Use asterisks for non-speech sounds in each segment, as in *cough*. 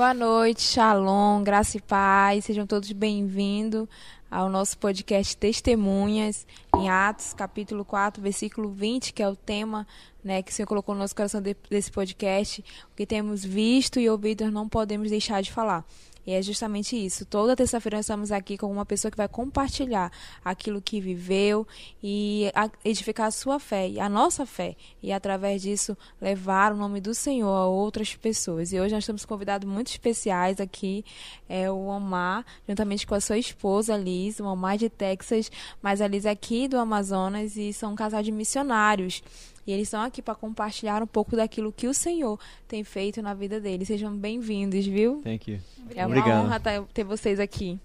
Boa noite, Shalom, graça e paz. Sejam todos bem-vindos ao nosso podcast Testemunhas, em Atos, capítulo 4, versículo 20, que é o tema né, que o Senhor colocou no nosso coração de, desse podcast. O que temos visto e ouvido, não podemos deixar de falar. E é justamente isso. Toda terça-feira nós estamos aqui com uma pessoa que vai compartilhar aquilo que viveu e edificar a sua fé, a nossa fé. E através disso levar o nome do Senhor a outras pessoas. E hoje nós estamos convidados muito especiais aqui. É o Omar, juntamente com a sua esposa Liz, o Omar de Texas, mas a Liz aqui do Amazonas e são um casal de missionários. E eles estão aqui para compartilhar um pouco daquilo que o Senhor tem feito na vida deles. Sejam bem-vindos, viu? Thank you. É uma Obrigado. honra ter vocês aqui.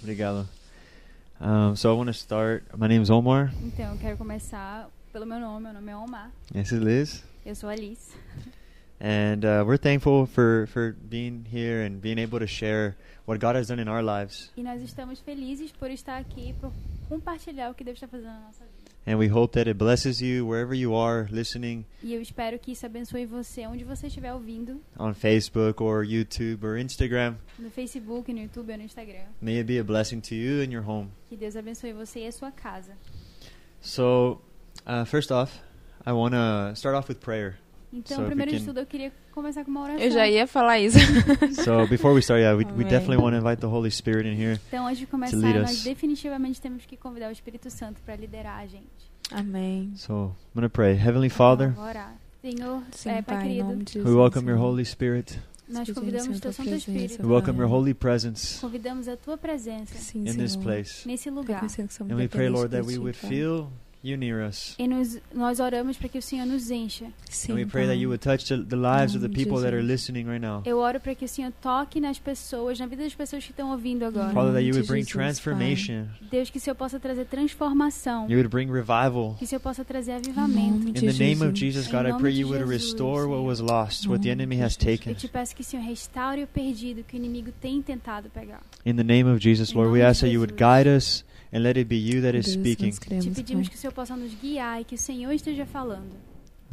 Obrigado. Um, so I want to start. My name is Omar. Então, eu quero começar pelo meu nome. Meu nome é Omar. This is Liz. Eu sou Alice. And uh, we're thankful for, for being here and being able to share what God has done in our lives. E nós estamos felizes por estar aqui, por compartilhar o que Deus está fazendo na nossa vida. And we hope that it blesses you wherever you are listening E eu espero que isso abençoe você onde você estiver ouvindo, on Facebook or YouTube or Instagram. no Facebook, no YouTube ou no Instagram. May it be a blessing to you and your home. Que Deus abençoe você e a sua casa. So, uh, first off, I want to start off with prayer. Então, So primeiro de tudo, eu queria começar com uma oração. Eu já ia falar isso. *laughs* So before we start, yeah, we, we definitely want to invite the Holy Spirit in here. Então, antes de começar, lead nós definitivamente temos que convidar o Espírito Santo para liderar a gente. Amém. So I'm going to pray. Heavenly Father, Então, vou orar. Senhor, Sim, é, Pai querido, we welcome your. Holy Spirit. nós convidamos Teu Santo Espírito. We welcome your holy presence Convidamos a Tua presença Sim, in this place. nesse lugar. And we pray, Lord, that we would feel you near us. E nos, nós oramos para que o Senhor nos encha. Sim, And we pray Pai. that you would touch the, the lives of the people that are Jesus. listening right now. Eu oro para que o Senhor toque nas pessoas, na vida das pessoas que estão ouvindo agora. Father, that you would bring Jesus, Pai. transformation. Deus, que o Senhor possa trazer transformação. You would bring revival. Que o Senhor possa trazer avivamento. In de the name of Jesus. Jesus, God, I pray you would Jesus, restore what was lost, what the enemy has Jesus. taken. Eu te peço que o Senhor restaure o perdido que o inimigo tem tentado pegar. In the name of Jesus, Lord, we ask that you would Jesus. guide us and let it be you that is Deus, speaking. Te pedimos que o Senhor possa nos guiar e que o Senhor esteja falando.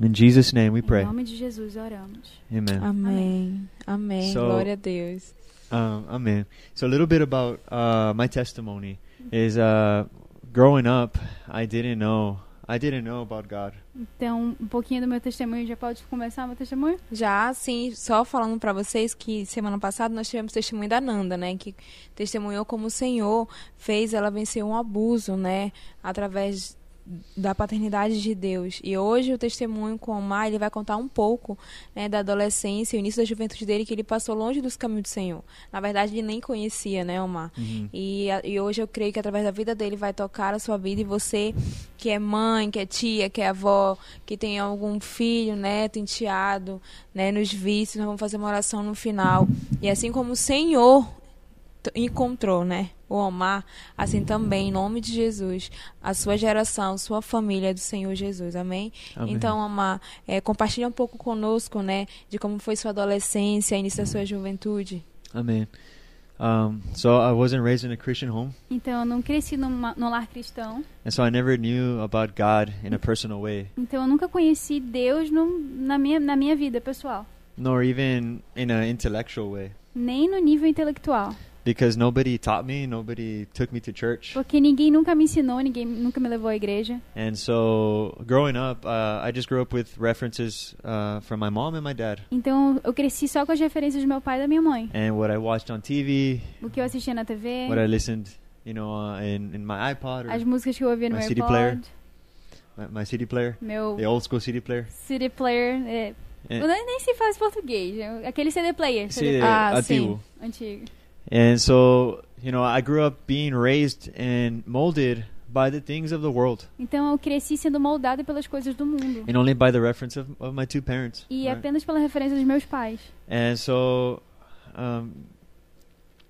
In Jesus' name we Em pray. nome de Jesus oramos. Amen. Amém. Amém. So- Glória a Deus. Um, amen. So a little bit about uh, my testimony is uh, growing up, I didn't know. I didn't know about God. Então, um pouquinho do meu testemunho. Já pode começar meu testemunho? Já, assim, só falando pra vocês que semana passada nós tivemos testemunho da Nanda, né? Que testemunhou como o Senhor fez ela vencer um abuso, né? Através da paternidade de Deus. E hoje o testemunho com o Omar, ele vai contar um pouco né, da adolescência, o início da juventude dele, que ele passou longe dos caminhos do Senhor. Na verdade, ele nem conhecia, né, Omar? E, a- e hoje eu creio que através da vida dele vai tocar a sua vida e você que é mãe, que é tia, que é avó, que tem algum filho, neto, enteado, né, nos vícios, nós vamos fazer uma oração no final. E assim como o Senhor encontrou, né, o Omar, assim também, em nome de Jesus, a sua geração, sua família do Senhor Jesus, amém? Amen. Então, Omar, é, compartilha um pouco conosco, né, de como foi sua adolescência, início da sua juventude. Amen. Um, so I wasn't raised in a Christian home, Então, eu não cresci numa, num lar cristão. and so I never knew about God in a personal way, Então, eu nunca conheci Deus num- na, minha, na minha vida pessoal. nor even in an intellectual way, Nem no nível intelectual. Because nobody taught me, nobody took me to church, Porque ninguém nunca me ensinou, ninguém nunca me levou à igreja. and so growing up, uh, I just grew up with references uh, from my mom and my dad, Então, eu cresci só com as referências do meu pai e da minha mãe. and what I watched on TV, O que eu assistia na TV, what I listened, you know, uh, in in my iPod or as músicas que eu ouvia no My meu CD iPod, player. my, my CD player, meu the old school CD player. CD player. É, And- eu nem, nem se faz português. é Aquele CD player. CD CD Ah, antiguo. antigo. And so, you know, I grew up being raised and molded by the things of the world, Então, eu cresci sendo moldada pelas coisas do mundo. and only by the reference of, of my two parents. E right? apenas pela referência dos meus pais. And so, um,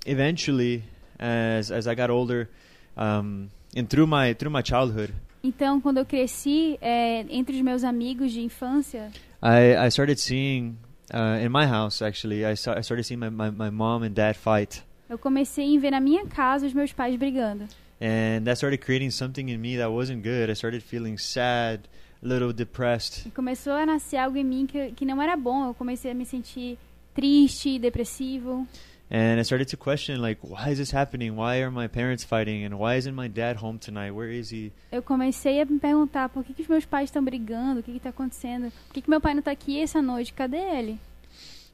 eventually, as as I got older, um, and through my through my childhood, Então, quando eu cresci, é, entre os meus amigos de infância, I I started seeing uh, in my house actually. I saw I started seeing my, my, my mom and dad fight, eu comecei a ver na minha casa os meus pais brigando. and that started creating something in me that wasn't good. I started feeling sad, a little depressed. E começou a nascer algo em mim que, que não era bom. Eu comecei a me sentir triste, depressivo. And I started to question, like, why is this happening? Why are my parents fighting? And why isn't my dad home tonight? Where is he? Eu comecei a me perguntar por que, que os meus pais estão brigando, o que está acontecendo, por que, que meu pai não está aqui essa noite, cadê ele?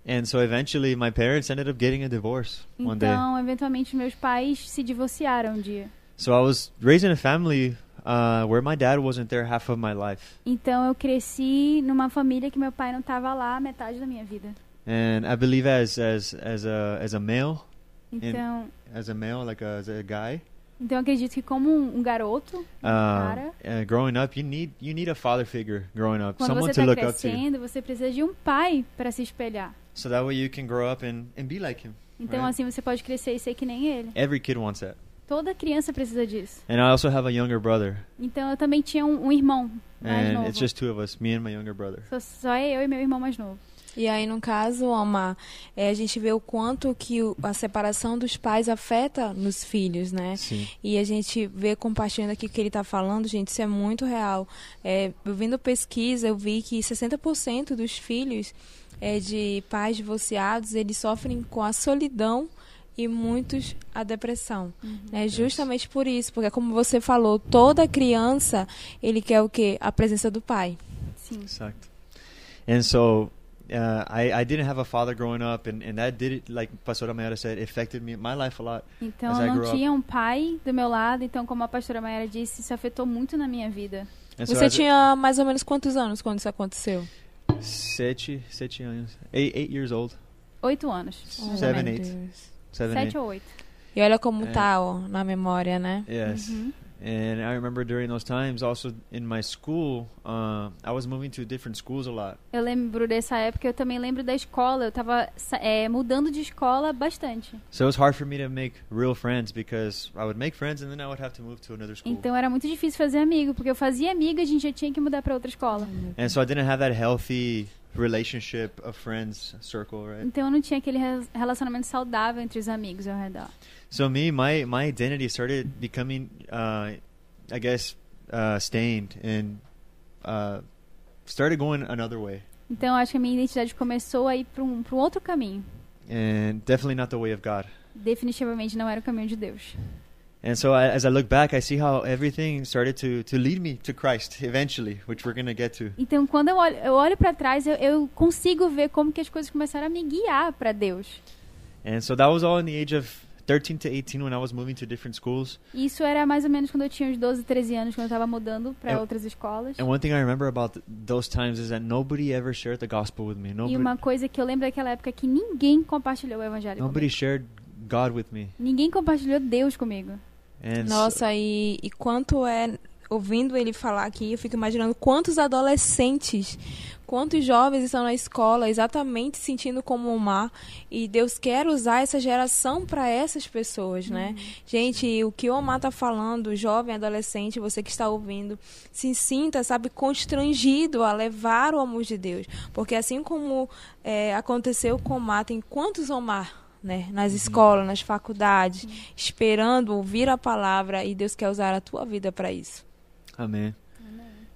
And so eventually, my parents ended up getting a divorce one day. Então, eventualmente, meus pais se divorciaram um dia. So I was raised in a family uh, where my dad wasn't there half of my life. Então, eu cresci numa família que meu pai não estava lá metade da minha vida. And I believe as as as a as a male, Então, as a male, like a, as a guy, então eu acredito que como um, um garoto, um uh, cara, uh, growing up, you need you need a father figure growing up, quando someone você to está look up to, crescendo, você precisa de um pai para se espelhar. So that way you can grow up and and be like him. Então, Right. assim, você pode crescer e ser que nem ele. Every kid wants that. Toda criança precisa disso. And I also have a younger brother, Então, eu também tinha um, um irmão mais and novo. it's just two of us, me and my younger brother. Só, só eu e meu irmão mais novo. E aí, no caso, Omar, é, a gente vê o quanto que o- a separação dos pais afeta nos filhos, né? Sim. E a gente vê compartilhando aqui o que ele está falando, gente, isso é muito real. É, eu vendo pesquisa, eu vi que 60% dos filhos é, de pais divorciados, eles sofrem com a solidão e muitos a depressão. né? Justamente por isso, porque como você falou, toda criança, ele quer o quê? A presença do pai. Sim. Exact. And so uh, I, I didn't have a father growing up, and, and that did it, like Pastora Mayara said, affected me, my life a lot. Então, As eu I não grew up- tinha um pai do meu lado. Então, como a pastora Mayara disse, isso afetou muito na minha vida. And so Você a- tinha mais ou menos quantos anos quando isso aconteceu? Sete, sete anos, eight, eight years old, Oito anos. Oh, Seven, eight. Seven, Sete eight. ou oito. E olha como É. tá ó, na memória, né? Yes. Uhum. And I remember during those times, also in my school, uh, I was moving to different schools a lot. Eu lembro dessa época, eu também lembro da escola. Eu tava sa- é, mudando de escola bastante. So it was hard for me to make real friends because I would make friends and then I would have to move to another school. Então era muito difícil fazer amigo, porque eu fazia amigo e a gente já tinha que mudar pra outra escola. And so I didn't have that healthy relationship of friends circle, right? Então eu não tinha aquele re- relacionamento saudável entre os amigos ao redor. So me, my my identity started becoming, uh, I guess, uh, stained and uh, started going another way, Então eu acho que a minha identidade começou a ir pra um, pra um outro caminho. and definitely not the way of God. Definitivamente não era o caminho de Deus. And so I, as I look back, I see how everything started to to lead me to Christ eventually, which we're gonna get to. Então quando eu olho, eu olho para trás, eu, eu consigo ver como que as coisas começaram a me guiar para Deus. And so that was all in the age of 13 to 18 when I was moving to different schools. E Isso era mais ou menos quando eu tinha uns 12, 13 anos, quando eu estava mudando para outras escolas. And one thing I remember about th- those times is that nobody ever shared the gospel with me. E Nobody, uma coisa que eu lembro daquela época é que ninguém compartilhou o evangelho nobody comigo. shared God with me. Ninguém compartilhou Deus comigo. And so- Nossa, e, e quanto é. Ouvindo ele falar aqui, eu fico imaginando quantos adolescentes, quantos jovens estão na escola exatamente sentindo como o mar. E Deus quer usar essa geração para essas pessoas, né? Gente, o que o Omar tá falando, jovem, adolescente, você que está ouvindo, se sinta, sabe, constrangido a levar o amor de Deus. Porque assim como é, aconteceu com o Omar, tem quantos Omar? Né, nas escolas, nas faculdades, esperando ouvir a palavra e Deus quer usar a tua vida para isso. Amen.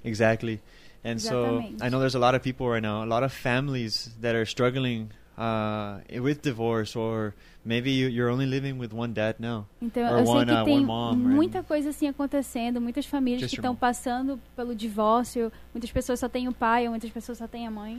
Exactly. And so Exatamente. I know there's a lot of people right now, a lot of families that are struggling uh, with divorce, or maybe you, you're only living with one dad now. Então Or eu sei one, que uh, tem mom, right? muita coisa assim acontecendo, muitas famílias Just que estão passando pelo divórcio, muitas pessoas só têm o pai, ou muitas pessoas só têm a mãe.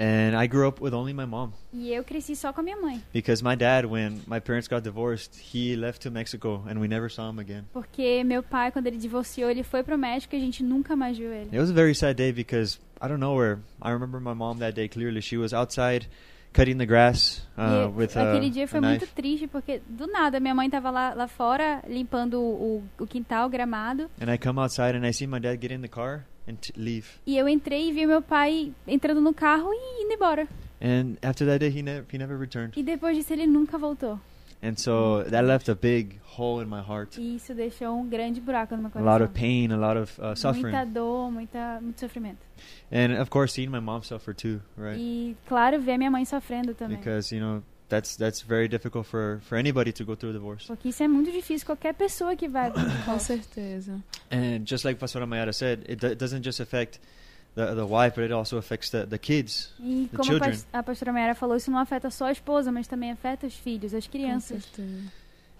And I grew up with only my mom E eu cresci só com a minha mãe. because my dad, when my parents got divorced, he left to Mexico and we never saw him again. Porque meu pai, quando ele divorciou, ele foi pro México e a gente nunca mais viu ele. It was a very sad day because I don't know where. I remember my mom that day clearly. She was outside cutting the grass uh, with a, aquele dia a foi knife. muito triste, porque do nada minha mãe tava lá, lá fora limpando o, o quintal, o gramado. And I come outside and I see my dad get in the car and leave. E eu entrei e vi meu pai entrando no carro e indo embora. And after that day, he never he never returned. E depois disso ele nunca voltou. And so that left a big hole in my heart. E isso deixou um grande buraco no meu A coração. lot of pain, a lot of uh, suffering, Muita dor, muita, muito sofrimento. and of course seeing my mom suffer too, right? E, claro, ver minha mãe sofrendo também. Because you know that's that's very difficult for for anybody to go through divorce. Porque isso é muito difícil. Qualquer pessoa que vai *coughs* Com certeza. And just like Pastora Mayara said, it, it doesn't just affect the the wife, but it also affects the the kids. E The como a, children. pas- a pastora Mayara falou, isso não afeta só a esposa, mas também afeta os filhos, as crianças.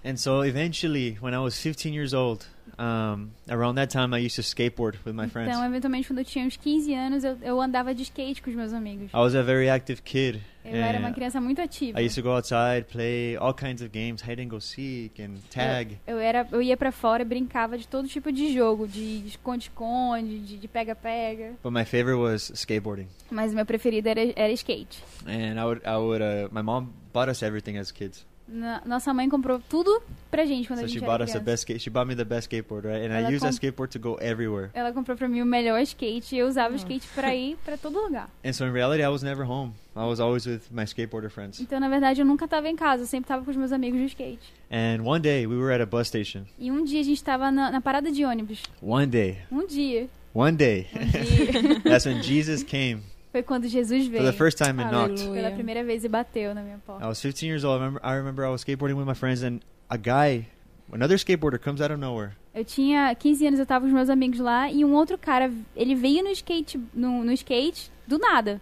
And so eventually, when I was 15 years old, um, around that time, I used to skateboard with my friends. Então, eventualmente, quando eu tinha uns 15 anos, eu, eu andava de skate com os meus amigos. I was a very active kid. Eu era uma criança muito ativa. I used to go outside, play all kinds of games, hide and go seek and tag. Eu, era, eu ia pra fora e brincava de todo tipo de jogo, de esconde-esconde, de pega-pega. But my favorite was skateboarding. Mas meu preferido era, era skate. And I would, I would, uh, my mom bought us everything as kids. Na- nossa mãe comprou tudo pra gente quando So a she gente bought era us the criança. best skate. She bought me the best skateboard, right? And Ela I used that skateboard to go everywhere. Ela comprou pra mim o melhor skate e eu usava o skate pra ir pra todo lugar. And so in reality, I was never home. I was always with my skateboarder friends. Então, na verdade, eu nunca tava em casa, eu sempre tava com os meus amigos de skate. And one day we were at a bus station. E um dia a gente tava na, na parada de ônibus. One day, Um dia. one day, Um dia. *laughs* that's when Jesus came Foi quando Jesus for veio. the first time and knocked. Pela primeira vez e bateu na minha I porta. was 15 years old. I remember, I remember I was skateboarding with my friends, and a guy, another skateboarder, comes out of nowhere. Eu tinha 15 anos, eu tava com os meus amigos lá e um outro cara, ele veio no skate, no, no skate do nada.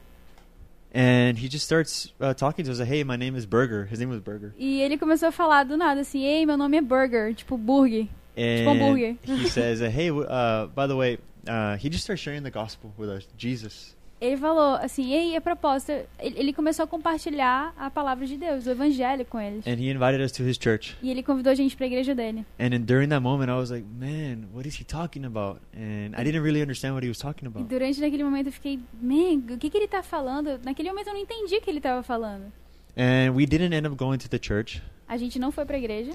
And he just starts uh, talking to us. Like, hey, my name is Burger. His name was Burger. E ele começou a falar do nada assim: "Ei, meu nome é Burger", tipo burger. And hambúrguer. he says, uh, *laughs* hey, w- uh, by the way, uh, he just starts sharing the gospel with us, Jesus. Ele falou assim: "Ei, a propósito", ele, ele começou a compartilhar a palavra de Deus, o evangelho com eles. And he invited us to his church. E ele convidou a gente pra igreja dele. And then during that moment, I was like, man, what is he talking about? And I didn't really understand what he was talking E about. durante naquele momento eu fiquei, man, o que que ele tá falando? Naquele momento eu não entendi o que ele tava falando. And we didn't end up going to the church. A gente não foi pra igreja,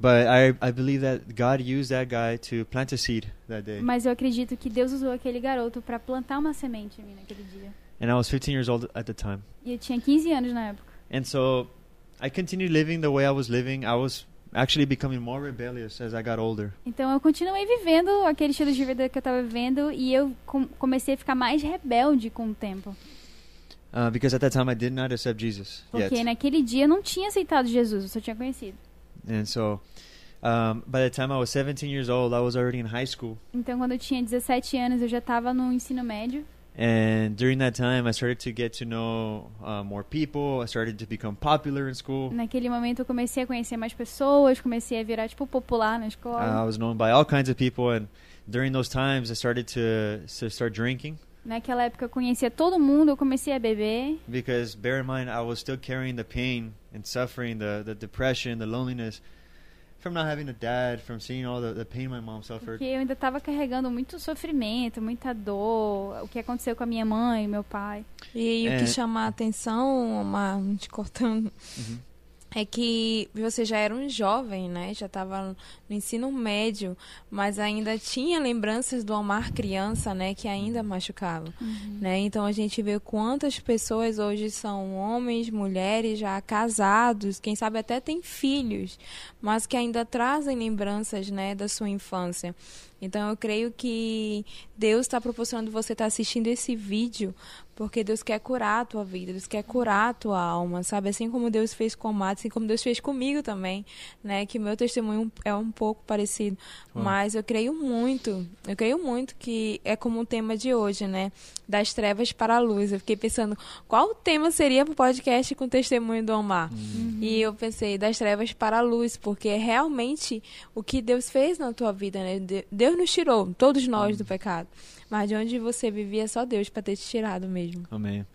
But I, I believe that God used that guy to plant a seed that day. mas eu acredito que Deus usou aquele garoto pra plantar uma semente em mim naquele dia. And I was 15 years old at the time. E eu tinha 15 anos na época. And so I continued living the way I was living. I was actually becoming more rebellious as I got older. Então eu continuei vivendo aquele estilo de vida que eu tava vivendo e eu com- comecei a ficar mais rebelde com o tempo. Uh, because at that time I did not accept Jesus Porque yet. naquele dia eu não tinha aceitado Jesus, eu só tinha conhecido. And so um, by the time I was 17 years old, I was already in high school. Então quando eu tinha 17 anos eu já tava no ensino médio. And during that time, I started to get to know uh, more people. I started to become popular in school. Naquele momento eu comecei a conhecer mais pessoas, comecei a virar tipo popular na Uh, I escola. was known by all kinds of people, and during those times, I started to to start drinking Naquela época eu conhecia todo mundo, eu comecei a beber. because bear in mind, I was still carrying the pain and suffering, the the depression, the loneliness from not having a dad, from seeing all the, the pain my mom suffered. Porque eu ainda estava carregando muito sofrimento, muita dor, o que aconteceu com a minha mãe, meu pai. E o É. que chama a atenção, Omar, te cortando, Mhm. É que você já era um jovem, né? Já estava no ensino médio, mas ainda tinha lembranças do Omar criança, né? Que ainda machucava, né? Então a gente vê quantas pessoas hoje são homens, mulheres já casados, quem sabe até têm filhos, mas que ainda trazem lembranças, né? Da sua infância. Então eu creio que Deus está proporcionando você estar assistindo esse vídeo porque Deus quer curar a tua vida, Deus quer curar a tua alma, sabe? Assim como Deus fez com o Mato, assim como Deus fez comigo também, né? Que meu testemunho é um pouco parecido. Mas eu creio muito, eu creio muito que é como o tema de hoje, né? Das trevas para a luz. Eu fiquei pensando, qual o tema seria para o podcast com o testemunho do Omar? E eu pensei, das trevas para a luz, porque é realmente o que Deus fez na tua vida, né? De- Deus nos tirou, todos nós, do pecado. Mas de onde você vivia, só Deus para ter te tirado mesmo. Amen.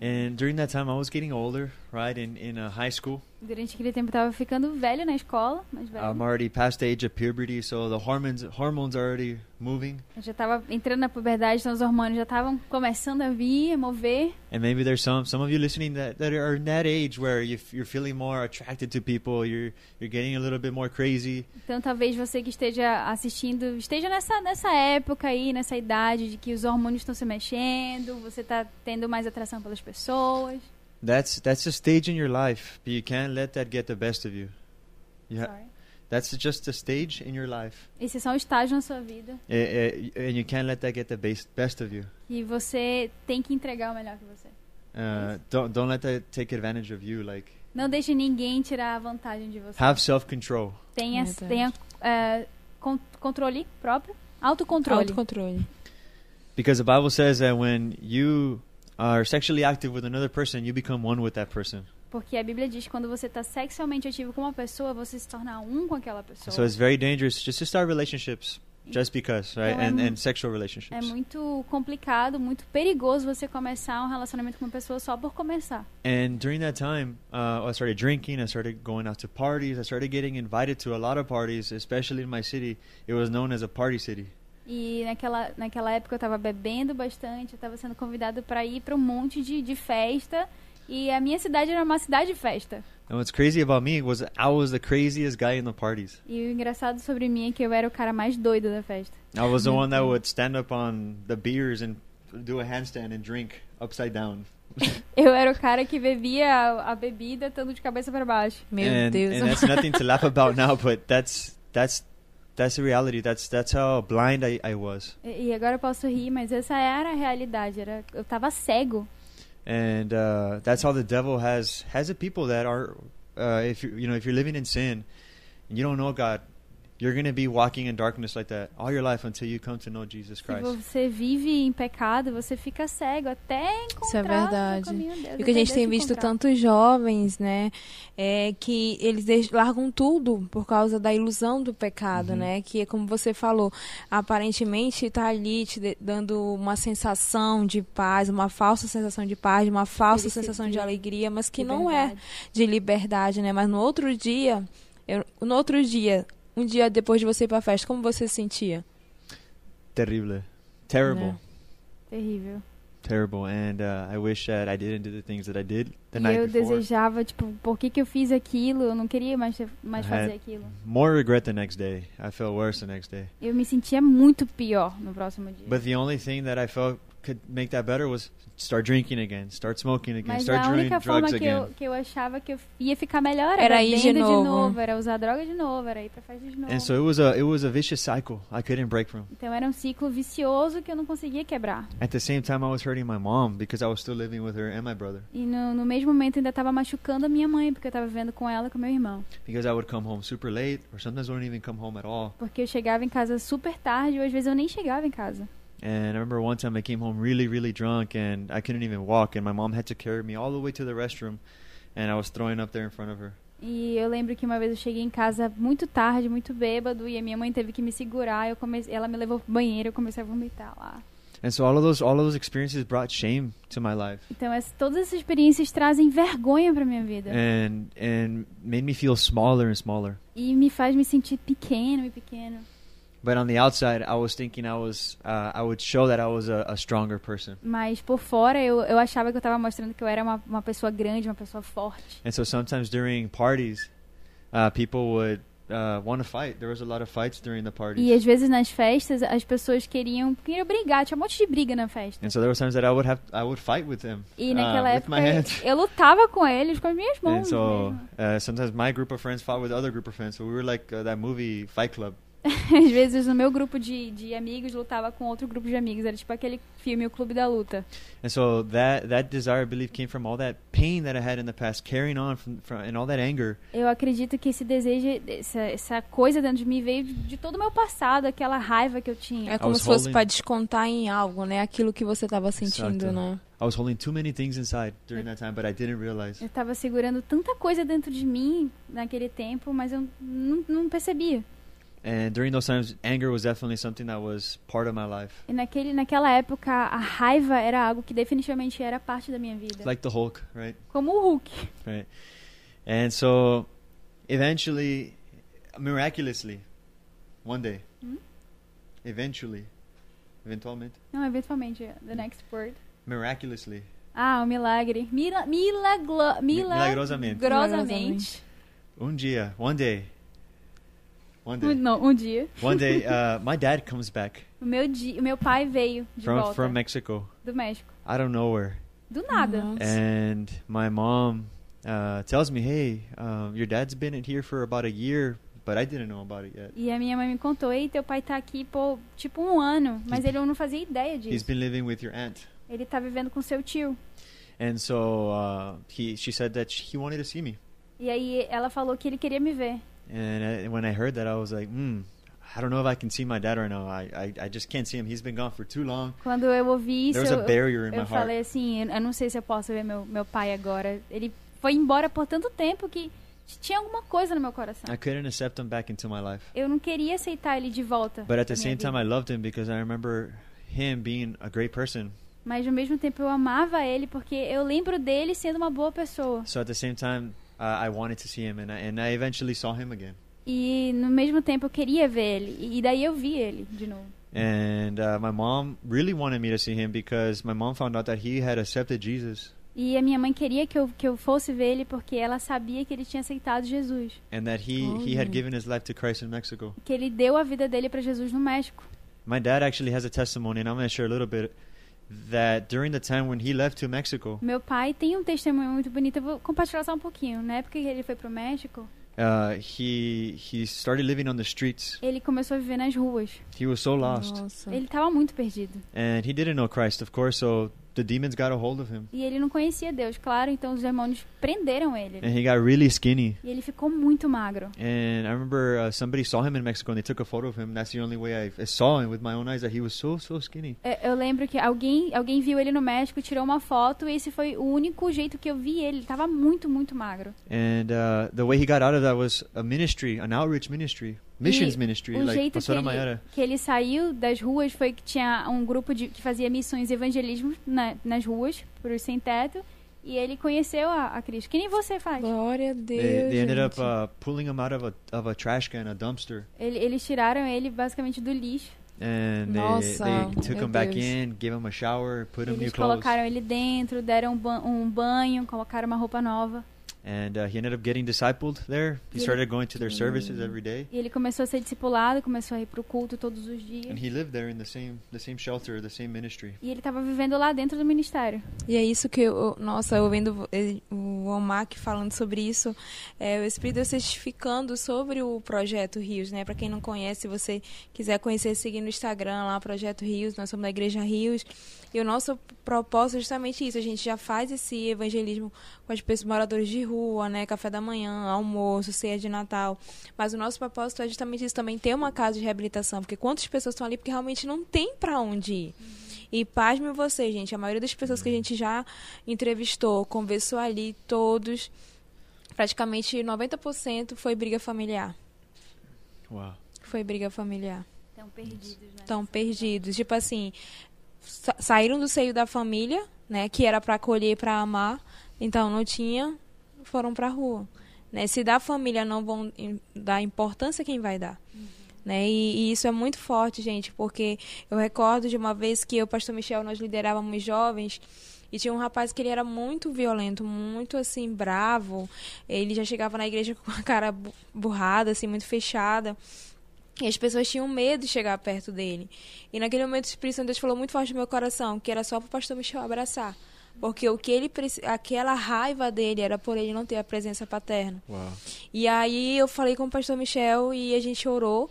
And during that time, I was getting older, right? In in uh, high school, Durante aquele tempo eu tava ficando velho na escola, velho. I'm already past the age of puberty, so the hormones hormones are already moving. Eu já tava entrando na puberdade, então os hormônios já estavam começando a vir, a mover. And maybe there's some some of you listening that, that are in that age where you, you're feeling more attracted to people, you're you're getting a little bit more crazy, Então talvez você que esteja assistindo, esteja nessa, nessa época aí, nessa idade de que os hormônios estão se mexendo, você tá tendo mais atração pelas pessoas. That's that's a stage in your life, but you can't let that get the best of you. You ha- Sorry. that's just a stage in your life, Esse é só um estágio na sua vida Eh, eh, and you can't let that get the base, best of you. e você tem que entregar o melhor que você. Uh, don't don't let that take advantage of you. Like Não deixe ninguém tirar a vantagem de você. have self control. Tenha, Verdade. tenha é, con- controle próprio, autocontrole. Autocontrole. Because the Bible says that when you are sexually active with another person, you become one with that person. Porque a Bíblia diz que quando você está sexualmente ativo com uma pessoa, você se torna um com aquela pessoa. So it's very dangerous just to start relationships just because, right? Então é And and sexual É relationships. muito complicado, muito perigoso você começar um relacionamento com uma pessoa só por começar. And during that time, uh, I started drinking. I started going out to parties. I started getting invited to a lot of parties, especially in my city. It was known as a party city. E naquela, naquela época eu estava bebendo bastante, eu estava sendo convidado para ir para um monte de, de festa. E a minha cidade era uma cidade de festa. And what's crazy about me was I was the craziest guy in the parties. E o engraçado sobre mim é que eu era o cara mais doido da festa. I was the one that would stand up on the beers and do a handstand and drink upside down. *laughs* Eu era o cara que bebia a, a bebida estando de cabeça para baixo. Meu and, Deus. and that's nothing to laugh about now, but that's that's that's the reality. That's that's how blind I, I was. E, e agora eu posso rir, mas essa era a realidade. Era, eu tava cego. and uh, that's how the devil has has the people that are uh, if you you know if you're living in sin and you don't know God you're going to be walking in darkness like that all your life until you come to know Jesus Se Christ você vive em pecado, você fica cego até encontrar Isso é verdade. o caminho de Deus. E o que a gente Deus tem te visto encontrar. tantos jovens, né, é que eles largam tudo por causa da ilusão do pecado, Uhum. né, que é como você falou, aparentemente tá ali te dando uma sensação de paz, uma falsa sensação de paz, uma falsa Felicidade. sensação de alegria, mas que não é Liberdade. de liberdade, né, mas no outro dia, eu, no outro dia, um dia depois de você ir pra festa, como você se sentia? terrible terrible Yeah. Terrível. terrible and uh, I wish that I didn't do the things that I did the e night eu before desejava, tipo, por que, que eu fiz aquilo? Eu não queria mais, mais I fazer aquilo. more regret the next day I felt worse the next day Eu me sentia muito pior no próximo dia. but the only thing that I felt could make that better was start drinking again start smoking again Mas start a única forma que eu, que eu achava que eu ia ficar melhor era, Era ir de bebendo novo. era usar droga de novo, era ir pra festa de novo. and so it was a it was a vicious cycle I couldn't break from Então era um ciclo vicioso que eu não conseguia quebrar. At the same time, I was hurting my mom because I was still living with her and my brother. E no, no mesmo momento ainda estava machucando a minha mãe, porque eu estava vivendo com ela e com meu irmão. Because I would come home super late, or sometimes wouldn't even come home at all. Porque eu chegava em casa super tarde, ou às vezes eu nem chegava em casa. And I remember one time I came home really, really drunk, and I couldn't even walk, and my mom had to carry me all the way to the restroom, and I was throwing up there in front of her. E eu lembro que uma vez eu cheguei em casa muito tarde, muito bêbado, e a minha mãe teve que me segurar. Eu comecei, ela me levou pro banheiro, eu comecei a vomitar lá. And so all of those, all of those experiences brought shame to my life, Então essa, todas essas experiências trazem vergonha pra minha vida. and and made me feel smaller and smaller. E me faz me sentir pequeno e pequeno. But on the outside, I was thinking I was, uh, I would show that I was a, a stronger person. Mas por fora eu, eu achava que eu tava mostrando que eu era uma, uma pessoa grande, uma pessoa forte. And so sometimes during parties, uh, people would uh, want to fight. There was a lot of fights during the parties. E às vezes nas festas as pessoas queriam, queriam brigar, tinha um monte de briga na festa. And so there were times that I would have I would fight with them E uh, naquela with época *laughs* eu lutava com eles com as minhas And mãos. so mesmo. uh, sometimes my group of friends fought with other group of friends. So we were like uh, that movie Fight Club. *laughs* Às vezes o meu grupo de, de amigos lutava com outro grupo de amigos. Era tipo aquele filme O Clube da Luta. And so that that desire, I believe, came from all that pain that I had in the past, carrying on from, from and all that anger. Eu acredito que esse desejo, essa, essa coisa dentro de mim veio de, todo o meu passado, aquela raiva que eu tinha. É como se fosse holding- pra descontar em algo, né, aquilo que você tava sentindo, Exato. né? I was holding too many things inside during that time, but I didn't realize. Eu tava segurando tanta coisa dentro de mim naquele tempo, mas eu não, não percebia. And during those times, anger was definitely something that was part of my life. E naquele, naquela época, a raiva era algo que definitivamente era parte da minha vida. Like the Hulk, right? Como o Hulk. Right. And so eventually, miraculously, one day, Hmm? eventually, eventualmente, Não, eventualmente, the next word. miraculously, Ah, o milagre. Mila, milaglo, mila, milagrosamente. Milagrosamente. um dia, one day, one day, Um, não, um dia. one day, *laughs* uh, my dad comes back O meu, di, meu pai veio de from volta from Mexico, do México. out of nowhere, Do nada. Nossa. and my mom uh, tells me, "Hey, um, your dad's been in here for about a year, but I didn't know about it yet. E a minha mãe me contou, ei, teu pai tá aqui por tipo um ano, mas ele não fazia ideia He's disso. been living with your aunt." Ele tá vivendo com seu tio. And so uh, he, she said that he wanted to see me. E aí ela falou que ele queria me ver. And I, when I heard that, I was like, hmm, I don't know if I can see my dad right now. I, I, I just can't see him. He's been gone for too long. Quando eu ouvi isso, eu, barrier in my eu heart. falei assim, eu, não sei se eu posso ver meu, meu pai agora. Ele foi embora por tanto tempo que tinha alguma coisa no meu coração. I couldn't accept him back into my life. Eu não queria aceitar ele de volta. But at the same time. I loved him because I remember him being a great person. Mas ao mesmo tempo eu amava ele porque eu lembro dele sendo uma boa pessoa. So at the same time, I wanted to see him, and I, and I eventually saw him again. E no mesmo tempo eu queria ver ele. E daí eu vi ele de novo. And uh, my mom really wanted me to see him because my mom found out that he had accepted Jesus E a minha mãe queria que eu, que eu fosse ver ele porque ela sabia que ele tinha aceitado Jesus. and that he, he Olha. had given his life to Christ in Mexico. Que ele deu a vida dele para Jesus no México. My dad actually has a testimony, and I'm going to share a little bit that during the time when he left to Mexico, Meu pai tem um testemunho muito bonito. Eu vou compartilhar só um pouquinho. Na época que ele foi pro México, uh, he he started living on the streets. ele começou a viver nas ruas. He was so lost, Nossa. Ele estava muito perdido. and he didn't know Christ, of course. So the demons got a hold of him, E ele não conhecia Deus, claro. Então os demônios prenderam ele. and he got really skinny. E ele ficou muito magro. And I remember uh, somebody saw him in Mexico, and they took a photo of him. That's the only way I, saw him with my own eyes that he was so so skinny. É, Eu lembro que alguém, alguém viu ele no México, tirou uma foto. E esse foi o único jeito que eu vi ele. Ele tava muito, muito magro. And uh, the way he got out of that was a ministry, an outreach ministry, missions E ministry, o like jeito que ele, que ele saiu das ruas foi que tinha um grupo de, que fazia missões e evangelismo na- nas ruas, para os sem teto, e ele conheceu a, a Cristo, que nem você faz. Glória a Deus. They, they ended up gente. uh, pulling him out of a of a trash can, a dumpster, Ele- eles tiraram ele basicamente do lixo. and they, Nossa, they took him back Deus. in, gave him a shower, put him new Eles clothes, colocaram ele dentro, deram um, ba- um banho, colocaram uma roupa nova. And uh, he ended up getting discipled there. He started going to their services every day, E ele começou a ser discipulado, começou a ir pro culto todos os dias. and he lived there in the same the same shelter, the same ministry. E ele estava vivendo lá dentro do ministério. E é isso que eu, nossa, ouvindo o Omak falando sobre isso, é, o Espírito Deus testificando sobre o Projeto Rios, né? Para quem não conhece, se você quiser conhecer, seguir no Instagram lá, Projeto Rios, nós somos da Igreja Rios. E o nosso propósito é justamente isso, a gente já faz esse evangelismo com as pessoas moradores de rua, né? Café da manhã, almoço, ceia de Natal. Mas o nosso propósito é justamente isso também, ter uma casa de reabilitação, porque quantas pessoas estão ali porque realmente não tem para onde ir. E pasme você, gente, a maioria das pessoas que a gente já entrevistou, conversou ali, todos, praticamente 90% foi briga familiar. Wow. Foi briga familiar. Estão perdidos, né? Estão perdidos. Tipo assim, saíram do seio da família, né, que era para acolher, para amar, então não tinha, foram pra rua. Né? Se da família não vão dar importância, quem vai dar? Né? E, e isso é muito forte, gente, porque eu recordo de uma vez que eu pastor Michel, nós liderávamos jovens, e tinha um rapaz que ele era muito violento, muito assim, bravo. Ele já chegava na igreja com a cara bu- burrada, assim, muito fechada. E as pessoas tinham medo de chegar perto dele. E naquele momento o Espírito Santo de Deus falou muito forte no meu coração, que era só para o pastor Michel abraçar. Porque o que ele aquela raiva dele era por ele não ter a presença paterna. Wow. E aí eu falei com o pastor Michel e a gente orou.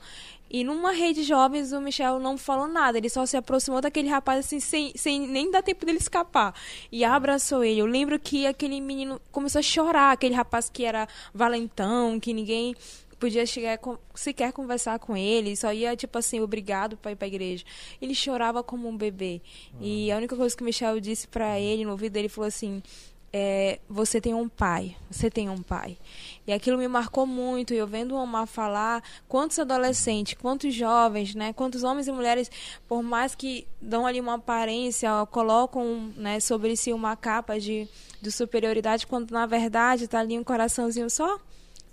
E numa rede de jovens, o Michel não falou nada. Ele só se aproximou daquele rapaz assim, sem, sem nem dar tempo dele escapar. E abraçou ele. Eu lembro que aquele menino começou a chorar. Aquele rapaz que era valentão, que ninguém podia chegar sequer conversar com ele, só ia tipo assim, obrigado para ir para igreja. Ele chorava como um bebê. E a única coisa que o Michel disse para ele no ouvido dele falou assim: é, você tem um pai, você tem um pai. E aquilo me marcou muito. E eu vendo o Omar falar, quantos adolescentes, quantos jovens, né, quantos homens e mulheres, por mais que dão ali uma aparência, colocam né, sobre si uma capa de, de superioridade, quando na verdade está ali um coraçãozinho só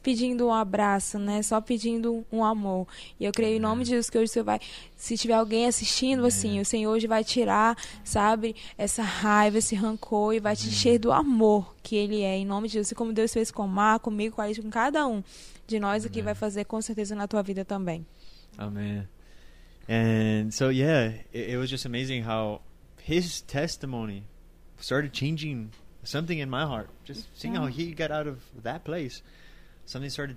pedindo um abraço, né? Só pedindo um amor. E eu creio em nome de Jesus que hoje você vai, se tiver alguém assistindo assim, o Senhor hoje vai tirar, sabe, essa raiva, esse rancor e vai te encher do amor que ele é. Em nome de Jesus, e como Deus fez com o Mar, comigo, com a Alice, com cada um de nós aqui vai fazer com certeza na tua vida também. Amen. And so, yeah, it, it was just amazing how his testimony started changing something in my heart. Just seeing how he got out of that place, something started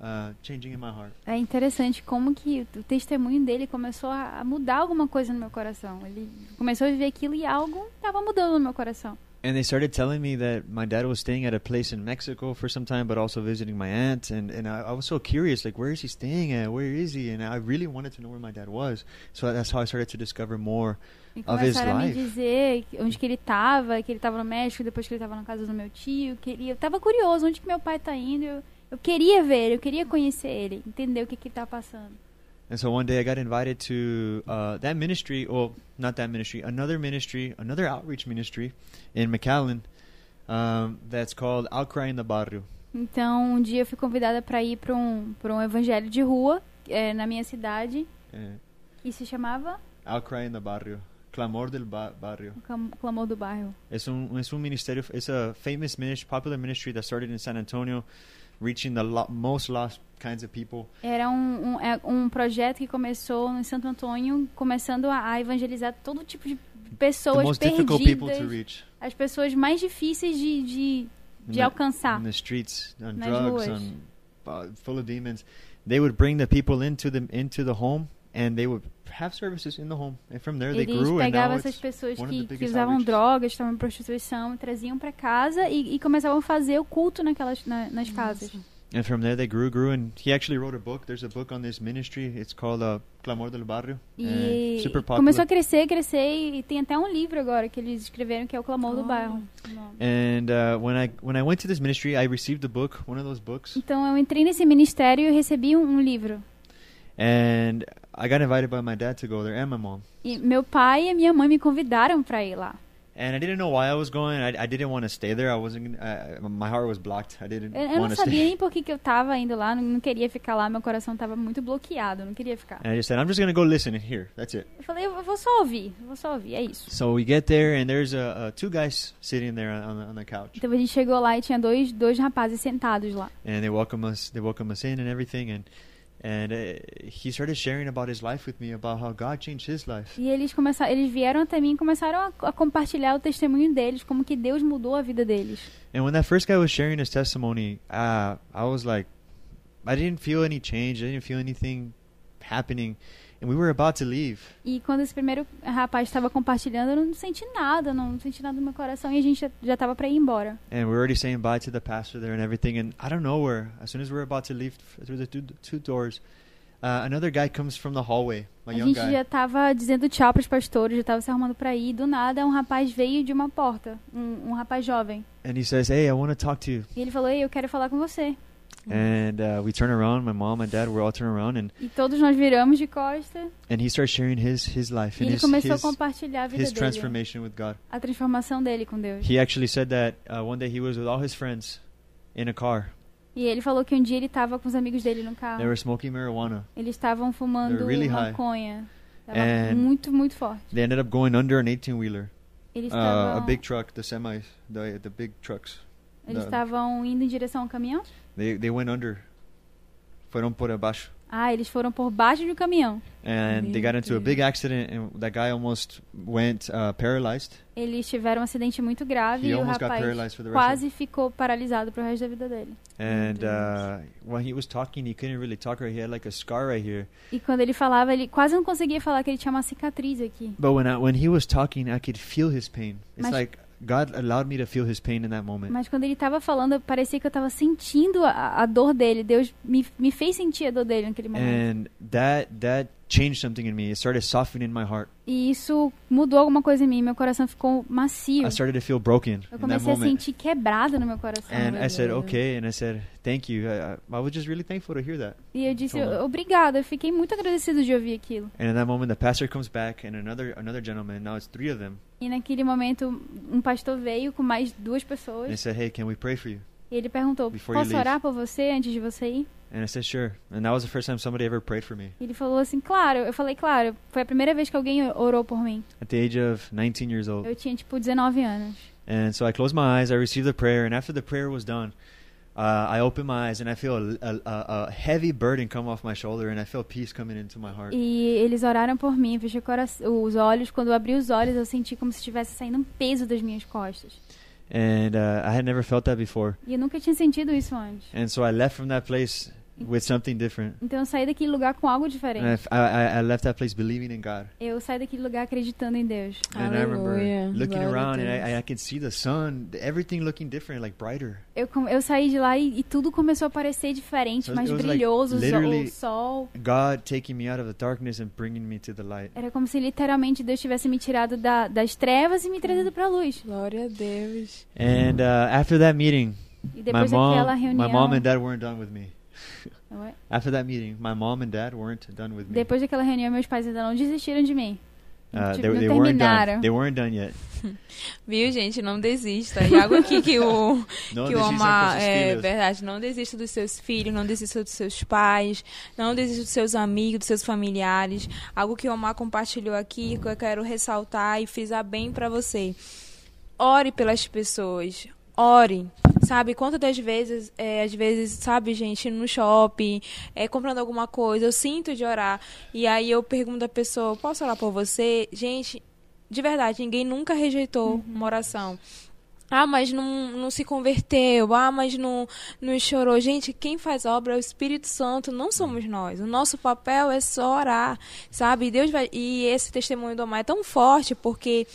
uh, changing in my heart. É interessante como que o testemunho dele começou a mudar alguma coisa no meu coração. Ele começou a viver aquilo e algo estava mudando no meu coração. and they started telling me that my dad was staying at a place in Mexico for some time, but also visiting my aunt. And and I, I was so curious, like, where is he staying at? Where is he? And I really wanted to know where my dad was. So that's how I started to discover more. E Of his começaram a me life. dizer onde que ele tava, que ele tava no México, depois que ele tava na casa do meu tio. Que ele, eu tava curioso, onde que meu pai tá indo. Eu, eu queria ver eu queria conhecer ele, entender o que que ele tá passando. And so one day I got invited to uh, that ministry, well, not that ministry, another ministry, another outreach ministry in McAllen um, that's called Outcry in the Barrio. Então, um dia eu fui convidada para ir para um, pra um evangelho de rua é, na minha cidade, Uh, que se chamava Outcry in the Barrio. Clamor del ba- Barrio. o Clamor do Bairro. It's un, es un ministerio, it's a famous ministry, popular ministry that started in San Antonio, reaching the lo- most lost kinds of people. Era um, um, é um projeto que começou em Santo Antônio, começando a, a evangelizar todo tipo de The pessoas perdidas, as pessoas mais difíceis de, de, de the- alcançar. in the streets, on Nas drugs, ruas. on uh, full of demons. They would bring the people into the into the home, and they would have services in the home, and from there they Eles grew. And now essas pessoas que, que usavam outreaches. drogas, estavam em prostituição, traziam para casa e, e começavam a fazer o culto naquelas, na- nas casas. and from there they grew, grew, and he actually wrote a book. There's a book on this ministry. It's called uh, Clamor del Barrio. E and super popular. começou a crescer, crescer e, tem até um livro agora que eles escreveram que é o Clamor do Oh. Bairro. And uh, when I when I went to this ministry, I received the book, one of those books, Então eu entrei nesse ministério e eu recebi um, um livro. and I got invited by my dad to go there and my mom. E meu pai e minha mãe me convidaram para ir lá. And I didn't know why I was going. I, I didn't want to stay there. I wasn't. Uh, my heart was blocked. I didn't Eu, eu não sabia stay. nem por que, que eu tava indo lá, não, não queria ficar lá, meu coração tava muito bloqueado, não queria ficar. And I just said, I'm just gonna go listen. That's it. Eu falei, eu vou só ouvir, vou só ouvir, é isso. So we get there, and there's uh, uh, two guys sitting there on the, on the couch, Então a gente chegou lá e tinha dois, dois rapazes sentados lá. and they welcome us. They welcome us in and everything, and and uh, he started sharing about his life with me, about how God changed his life. E eles começaram, eles vieram até mim e começaram a, a compartilhar o testemunho deles, como que Deus mudou a vida deles. And when that first guy was sharing his testimony, uh, I was like, I didn't feel any change. I didn't feel anything happening, we were about to leave. E quando esse primeiro rapaz estava compartilhando, eu não senti nada, não senti nada no meu coração e a gente já, já tava para ir embora. And we're already saying bye to the pastor there and everything. And I don't know where, as soon as we're about to leave through the two, two doors, uh, another guy comes from the hallway, a gente guy. já tava dizendo tchau pros pastores, já tava se arrumando para ir, do nada um rapaz veio de uma porta, um, um rapaz jovem. And he says, Hey, I want to talk to you. E ele falou, ei, eu quero falar com você. And uh, we turn around, my mom and dad, we're all turn around, and, E todos nós viramos de costa and he starts sharing his, his life e and ele his, começou a his, compartilhar a vida his dele, transformation with God. a transformação dele com Deus. He actually said that uh, one day he was with all his friends in a car. E ele falou que um dia ele estava com os amigos dele no They carro. were smoking marijuana. Eles estavam fumando They're really high. maconha. Tava And- muito, muito forte. They ended up going under an 18 wheeler, Eles uh, a estavam big truck, the semis, the, the big trucks. eles the- estavam indo em direção ao caminhão. They, they went under. Fueron por abajo. Ah, eles foram por baixo do caminhão. and they Meu got into a big accident and that guy almost went uh, paralyzed Eles tiveram um acidente muito grave he e o almost got rapaz paralyzed for the rest quase ficou paralisado pro resto da vida dele. and uh, when he was talking he couldn't really talk right he had like a scar right here E quando ele falava, ele quase não conseguia falar que ele tinha uma cicatriz aqui. but when I, when he was talking I could feel his pain it's Mas- like God allowed me to feel his pain in that moment Mas quando ele tava falando, parecia que eu tava sentindo a, a dor dele. Deus me, me fez sentir a dor dele naquele momento. and that that changed something in me it started softening my heart E isso mudou alguma coisa em mim. Meu coração ficou macio. I started to feel broken Eu comecei a sentir quebrado no meu coração. and I said okay and I said thank you I, I was just really thankful to hear that E eu disse, Toma. obrigada. Eu fiquei muito agradecido de ouvir aquilo. and in that moment the pastor comes back and another another gentleman now it's three of them E naquele momento, um pastor veio com mais duas and he pessoas. said hey can we pray for you E ele perguntou, Before posso orar por você antes de você ir? And I said, sure. And that was the first time somebody ever prayed for me. Ele falou assim, claro. Eu falei, claro. Foi a primeira vez que alguém orou por mim. At the age of 19 years old. Eu tinha, tipo, 19 anos. And so I closed my eyes, I received the prayer, and after the prayer was done, uh, I opened my eyes and I feel a, a, a, heavy burden come off my shoulder, and I feel peace coming into my heart. E eles oraram por mim, fechei os olhos. Quando eu abri os olhos, eu senti como se estivesse saindo um peso das minhas costas. And uh, I had never felt that before. E eu nunca tinha sentido isso antes. And so I left from that place with something different. Então eu saí daquele lugar com algo And I, diferente. I- I- I left that place believing in God. Eu saí daquele lugar acreditando em Deus. And I remember Aleluia. looking Glória a around and. I, I could see the sun, everything looking different, like brighter. Eu, eu saí de lá e, e tudo começou a parecer diferente, So mais was like brilhoso, o sol-. God taking me out of the darkness and bringing me to the light. Era como se literalmente Deus tivesse me tirado da- das trevas e me trazido pra luz. Glória a Deus. And uh, after that meeting, E my depois mom, daquela my reunião. mom and dad weren't done with me. Ué? *laughs* After that meeting, my mom and dad weren't done with me. Depois daquela reunião, meus pais ainda não desistiram de mim. Uh, tipo, they, não they weren't done. They weren't done yet. *laughs* Viu, gente? Não desista. E algo aqui que o, *laughs* que o Omar, é verdade, não desista dos seus filhos, não desista dos seus pais, não desista dos seus amigos, dos seus familiares. Algo que o Omar compartilhou aqui, que eu quero ressaltar e frisar bem pra você. Ore pelas pessoas. Ore. Sabe, quantas das vezes, é, às vezes, sabe, gente, no shopping, é, comprando alguma coisa, eu sinto de orar. E aí eu pergunto à pessoa, posso orar por você? Gente, de verdade, ninguém nunca rejeitou uma oração. Ah, mas não, não se converteu. Ah, mas não, não chorou. Gente, quem faz obra é o Espírito Santo, não somos nós. O nosso papel é só orar, sabe? E Deus vai. E esse testemunho do Omar é tão forte porque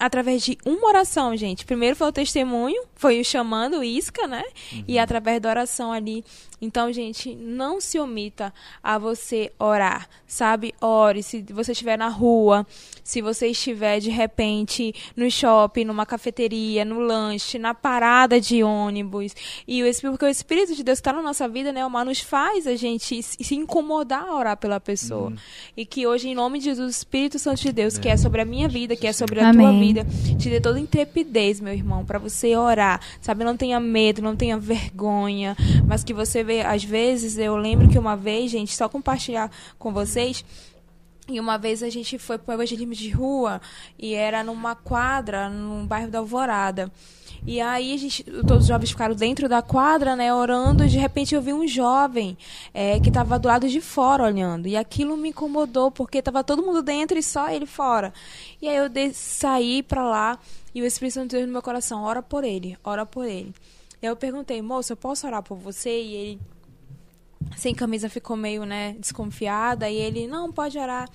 através de uma oração, gente. Primeiro foi o testemunho, foi o chamando, isca, né? E através da oração ali. Então, gente, não se omita a você orar, sabe? Ore. Se você estiver na rua, se você estiver de repente no shopping, numa cafeteria, no lanche, na parada de ônibus, e o Espírito, porque o Espírito de Deus está na nossa vida, né? O mar nos faz a gente se incomodar a orar pela pessoa. E que hoje, em nome de Jesus, o Espírito Santo de Deus, que é sobre a minha vida, que é sobre a tua Amém. vida, te dê toda intrepidez, meu irmão, para você orar. Sabe, não tenha medo, não tenha vergonha, mas que você vê, às vezes, eu lembro que uma vez, gente, só compartilhar com vocês, e uma vez a gente foi para o evangelismo de rua e era numa quadra, no bairro da Alvorada. E aí gente, todos os jovens ficaram dentro da quadra, né, orando, e de repente eu vi um jovem é, que estava do lado de fora olhando. E aquilo me incomodou, porque estava todo mundo dentro e só ele fora. E aí eu de- saí para lá e o Espírito Santo Deus no meu coração, ora por ele, ora por ele. E aí eu perguntei, moço, eu posso orar por você? E ele sem camisa ficou meio, né, desconfiada e ele, não, pode orar.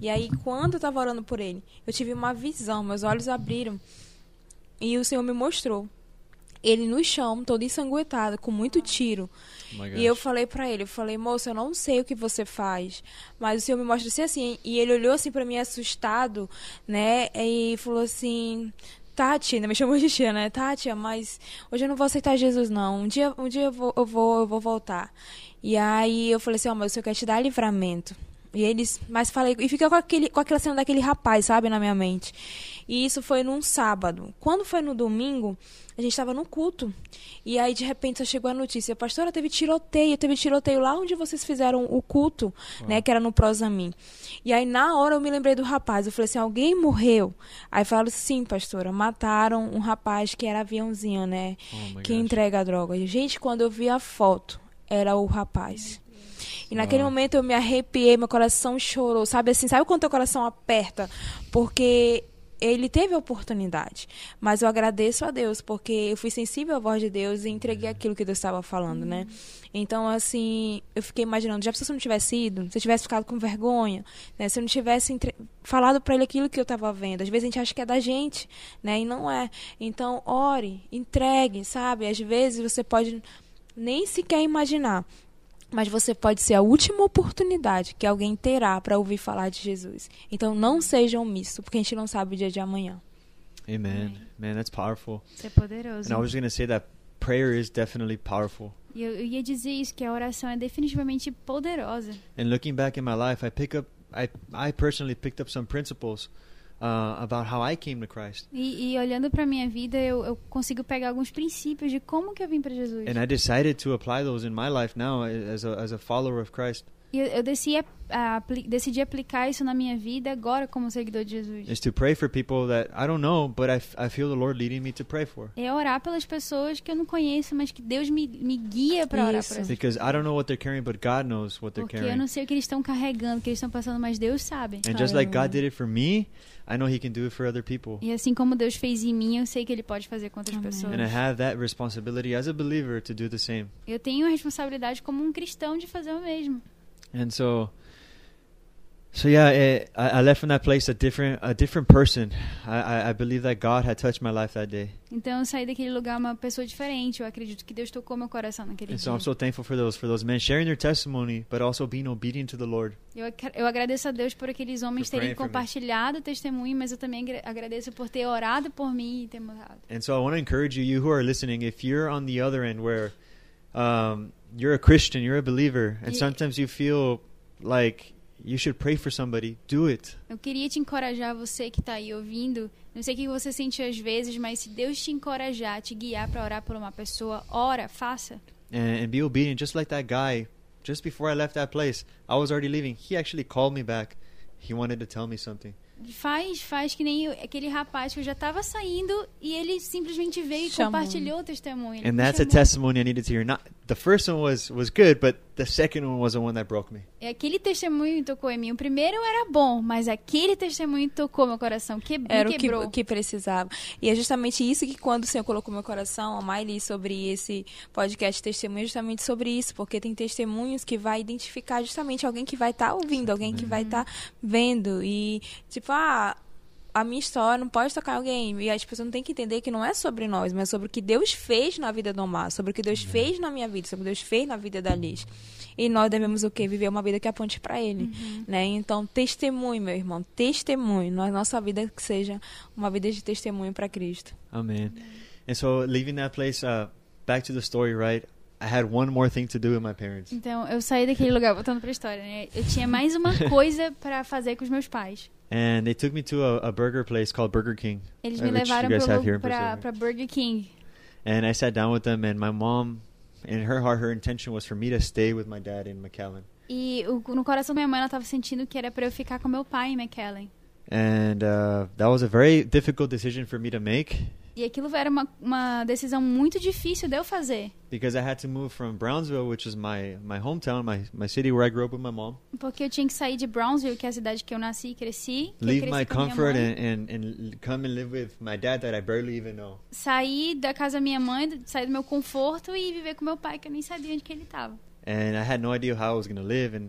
E aí, quando eu tava orando por ele, eu tive uma visão, meus olhos abriram e o Senhor me mostrou. Ele no chão, todo ensanguentado, com muito tiro. Oh E eu falei pra ele, eu falei, moço, eu não sei o que você faz, mas o Senhor me mostra assim, assim. E ele olhou assim pra mim assustado, né? E falou assim, Tati, me chamou de tia, né? Tati, mas hoje eu não vou aceitar Jesus, não. Um dia, um dia eu vou, eu vou, eu vou voltar. E aí eu falei assim, ó, mas o Senhor quer te dar livramento. E eles, mas falei, e fica com, aquele, com aquela cena daquele rapaz, sabe, na minha mente. E isso foi num sábado. Quando foi no domingo, a gente estava no culto. E aí, de repente, só chegou a notícia: Pastora, teve tiroteio, teve tiroteio lá onde vocês fizeram o culto, né? Que era no Prosamin. E aí, na hora, eu me lembrei do rapaz. Eu falei assim: alguém morreu? Aí falaram: sim, pastora, mataram um rapaz que era aviãozinho, né? Oh que gosh. entrega a droga. E, Gente, quando eu vi a foto, era o rapaz. E naquele Uau. momento eu me arrepiei, meu coração chorou, sabe assim, sabe quando teu coração aperta? Porque ele teve a oportunidade. Mas eu agradeço a Deus, porque eu fui sensível à voz de Deus e entreguei aquilo que Deus estava falando, né? Então, assim, eu fiquei imaginando, já se você não tivesse ido, se eu tivesse ficado com vergonha, né? Se eu não tivesse entre- falado para ele aquilo que eu estava vendo. Às vezes a gente acha que é da gente, né? E não é. Então, ore, entregue, sabe? Às vezes você pode nem sequer imaginar. Mas você pode ser a última oportunidade que alguém terá para ouvir falar de Jesus. Então não seja omisso, porque a gente não sabe o dia de amanhã. Amen. Man, that's powerful. Isso é poderoso. And I was going to say that prayer is definitely powerful. E eu, eu ia dizer isso, que a oração é definitivamente poderosa. And looking back in my life, I pick up, I, I personally picked up some principles uh, about how I came to Christ. E, e olhando pra minha vida, eu, eu consigo pegar alguns princípios de como que eu vim pra Jesus. And I decided to apply those in my life now as a, as a follower of Christ. E eu, eu decidi, apli- decidi aplicar isso na minha vida agora como seguidor de Jesus. is to pray for people that I don't know, but I, I feel the Lord leading me to pray for. É orar pelas pessoas que eu não conheço, mas que Deus me, me guia pra orar Isso. por essas Because I don't know what they're carrying, but God knows what they're Porque eu carrying. não sei o que eles estão carregando, o que eles estão passando, mas Deus sabe. And just like God did it for me, I know He can do it for other people. E assim como Deus fez em mim, eu sei que Ele pode fazer com outras Amém. pessoas. And I have that responsibility as a believer to do the same. Eu tenho a responsabilidade como um cristão de fazer o mesmo. And so, so yeah, eh, I, I left from that place a different, a different person. I, I, I believe that God had touched my life that day, Então eu saí daquele lugar uma pessoa diferente. Eu acredito que Deus tocou meu coração naquele and so. I'm so thankful for those, for those men sharing their testimony, but also being obedient to the Lord. Eu, eu agradeço a Deus por aqueles homens terem compartilhado o testemunho, mas eu também agradeço por ter orado por mim e ter mudado. And so I want to encourage you, you who are listening, if you're on the other end where um, you're a Christian, you're a believer, and Ye- sometimes you feel like you should pray for somebody, do it. Eu queria te encorajar, você que está aí ouvindo. Não sei o que você sente às vezes, mas se Deus te encorajar, te guiar para orar por uma pessoa, ora, faça. and, and be obedient, just like that guy. Just before I left that place, I was already leaving. He actually called me back. He wanted to tell me something. Faz, faz que nem aquele rapaz que eu já estava saindo e ele simplesmente veio e Chamou. compartilhou o testemunho. Ele And me that's a chamou. testimony I needed to hear. Not the first one was was good, but the second one was the one that broke me. E aquele testemunho tocou em mim. O primeiro era bom, mas aquele testemunho tocou meu coração, que, Era o que, quebrou. o que precisava. E é justamente isso que quando o Senhor colocou meu coração, a Miley, sobre esse podcast testemunho, é justamente sobre isso, porque tem testemunhos que vai identificar justamente alguém que vai estar ouvindo, alguém que vai estar vendo. E, tipo, ah, a minha história não pode tocar em alguém. E as pessoas não têm que entender que não é sobre nós, mas sobre o que Deus fez na vida do Omar, sobre o que Deus fez na minha vida, sobre o que Deus fez na vida da Liz. E nós devemos o quê? Viver uma vida que aponte para Ele, né? Então, testemunho, meu irmão, testemunho. Na nossa vida que seja uma vida de testemunho para Cristo. Amen. And so leaving that place, uh, back to the story, right? I had one more thing to do with my parents. Então, eu saí daquele lugar, voltando pra história, né? Eu tinha mais uma *laughs* coisa pra fazer com os meus pais. And they took me to a, a burger place called Burger King. Eles Uh, me levaram pra Burger King. And I sat down with them, and my mom, in her heart, her intention was for me to stay with my dad in McAllen. E o- no coração da minha mãe, ela tava sentindo que era pra eu ficar com meu pai em McKellen. And uh, that was a very difficult decision for me to make E aquilo era uma, uma decisão muito difícil de eu fazer. because I had to move from Brownsville, which is my, my hometown, my, my city where I grew up with my mom, Porque eu tinha que sair de Brownsville, que é a cidade que eu nasci e cresci. leave cresci my comfort and, and, and come and live with my dad that I barely even know. Sair da casa da minha mãe, sair do meu conforto e viver com meu pai, que eu nem sabia onde que ele tava. And I had no idea how I was going to live and,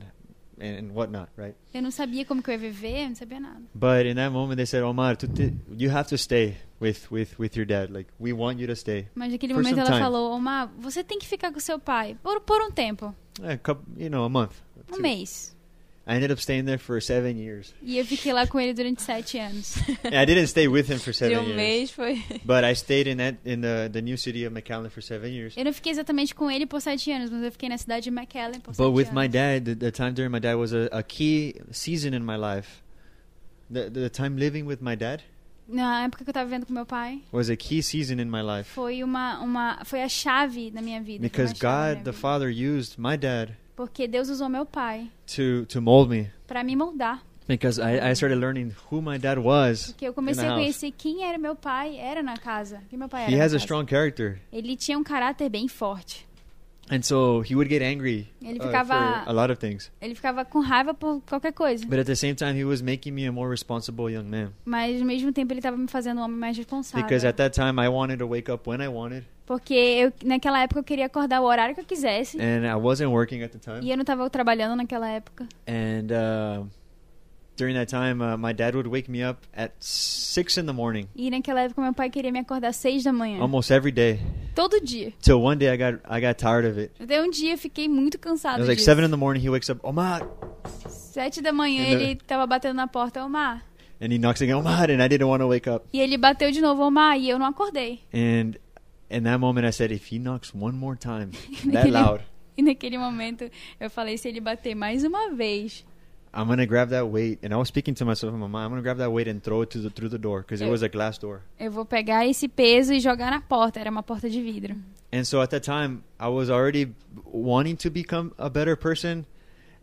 and whatnot, right? Eu não sabia como que eu ia viver, eu não sabia nada. But in that moment, they said, Omar, tu te- you have to stay with, with, with your dad. Like, we want you to stay. Mas naquele momento ela time. falou, Omar, você tem que ficar com seu pai por, por um tempo, couple, you know, a month. um two. mês. I ended up staying there for seven years. E eu fiquei lá com ele durante sete anos. *laughs* And I didn't stay with him for seven um years. mês foi. But I stayed in that in the, the new city of McAllen for seven years. Eu não fiquei exatamente com ele por sete anos, mas eu fiquei na cidade de McAllen por But sete with anos. my dad, the, the time during my dad was a, a key season in my life. The, the time living with my dad Na época que eu tava vivendo com meu pai, was a key season in my life foi uma, uma foi a chave na minha vida. because God, the. Father, used my dad Porque Deus usou meu pai to to mold me pra me moldar. because I, I started learning who my dad was. Porque eu comecei a conhecer quem era meu pai, era na casa. Quem meu pai era He has a casa. strong character, Ele tinha um caráter bem forte. And so he would get angry Ele uh, ficava- for a lot of things. Ele ficava com raiva por qualquer coisa. But at the same time, he was making me a more responsible young man. Mas ao mesmo tempo ele tava me fazendo um homem mais responsável. Because at that time, I wanted to wake up when I wanted, Porque eu, naquela época eu queria acordar o horário que eu quisesse. and I wasn't working at the time. E eu não tava trabalhando naquela época. And uh, during that time, uh, my dad would wake me up at six in the morning, E naquela época meu pai queria me acordar às seis da manhã. almost every day. Todo dia. Till one day, I got I got tired of it. Até um dia eu fiquei muito It cansada was like disso. seven in the morning. He wakes up, Omar, Sete da manhã And ele tava batendo na porta, Omar. and he knocks again, Omar, and I didn't want to wake up. E ele bateu de novo, Omar, e eu não acordei. And in that moment, I said, if he knocks one more time, *laughs* that loud, *laughs* E naquele momento eu falei, se ele bater mais uma vez, I'm gonna grab that weight. And I was speaking to myself my mind, I'm gonna grab that weight and throw it to the, through the door because it was a glass door. eu vou pegar esse peso e jogar na porta. Era uma porta de vidro. And so at that time, I was already wanting to become a better person.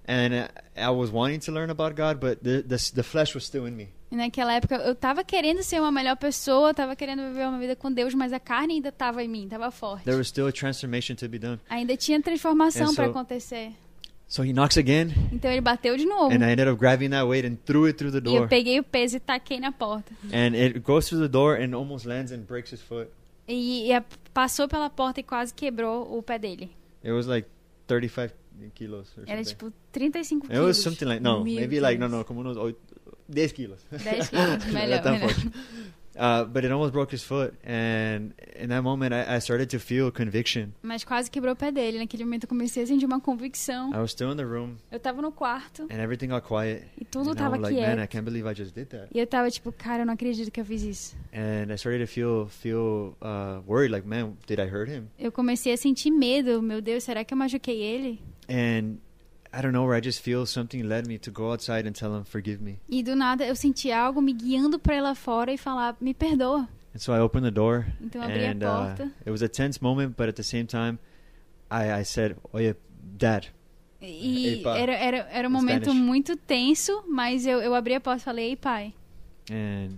and I was wanting to learn about God, but the the, the flesh was still in me. E naquela época eu tava querendo ser uma melhor pessoa, tava querendo viver uma vida com Deus, mas a carne ainda tava em mim, tava forte. There was still a transformation to be done. Ainda tinha transformação para so- acontecer. So he knocks again, Então ele bateu de novo. and I ended up grabbing that weight and threw it through the E eu door. peguei o peso e taquei na porta. And it goes through the door and almost lands and breaks his foot. E, e passou pela porta e quase quebrou o pé dele. It was like 35 kilos or Era something. tipo 35 It was quilos. something like no, maybe like no no, como unos oito- 10 kilos. 10 quilos, *laughs* melhor, melhor. Uh, but it almost broke his foot, and in that moment, I, I started to feel conviction. Mas quase quebrou o pé dele. Naquele momento eu comecei a sentir uma convicção. I was still in the room, Eu tava no quarto and everything got quiet. e tudo and I tava was like, man, I quieto. can't believe I just did that. E eu tava tipo, cara, eu não acredito que eu fiz isso. And I started to feel feel uh, worried, like, man, did I hurt him? Eu comecei a sentir medo. Meu Deus, será que eu machuquei ele? And I don't know where I just feel something led me to go outside and tell him, forgive me. E do nada eu senti algo me guiando ir lá fora e falar, me perdoa. And so I opened the door, Então eu abri a and uh, porta. it was a tense moment, but at the same time, I, I said, "Oye, Dad." E Epa. era, era, era um momento Spanish. muito tenso, mas eu, eu abri a porta e falei, ei pai, And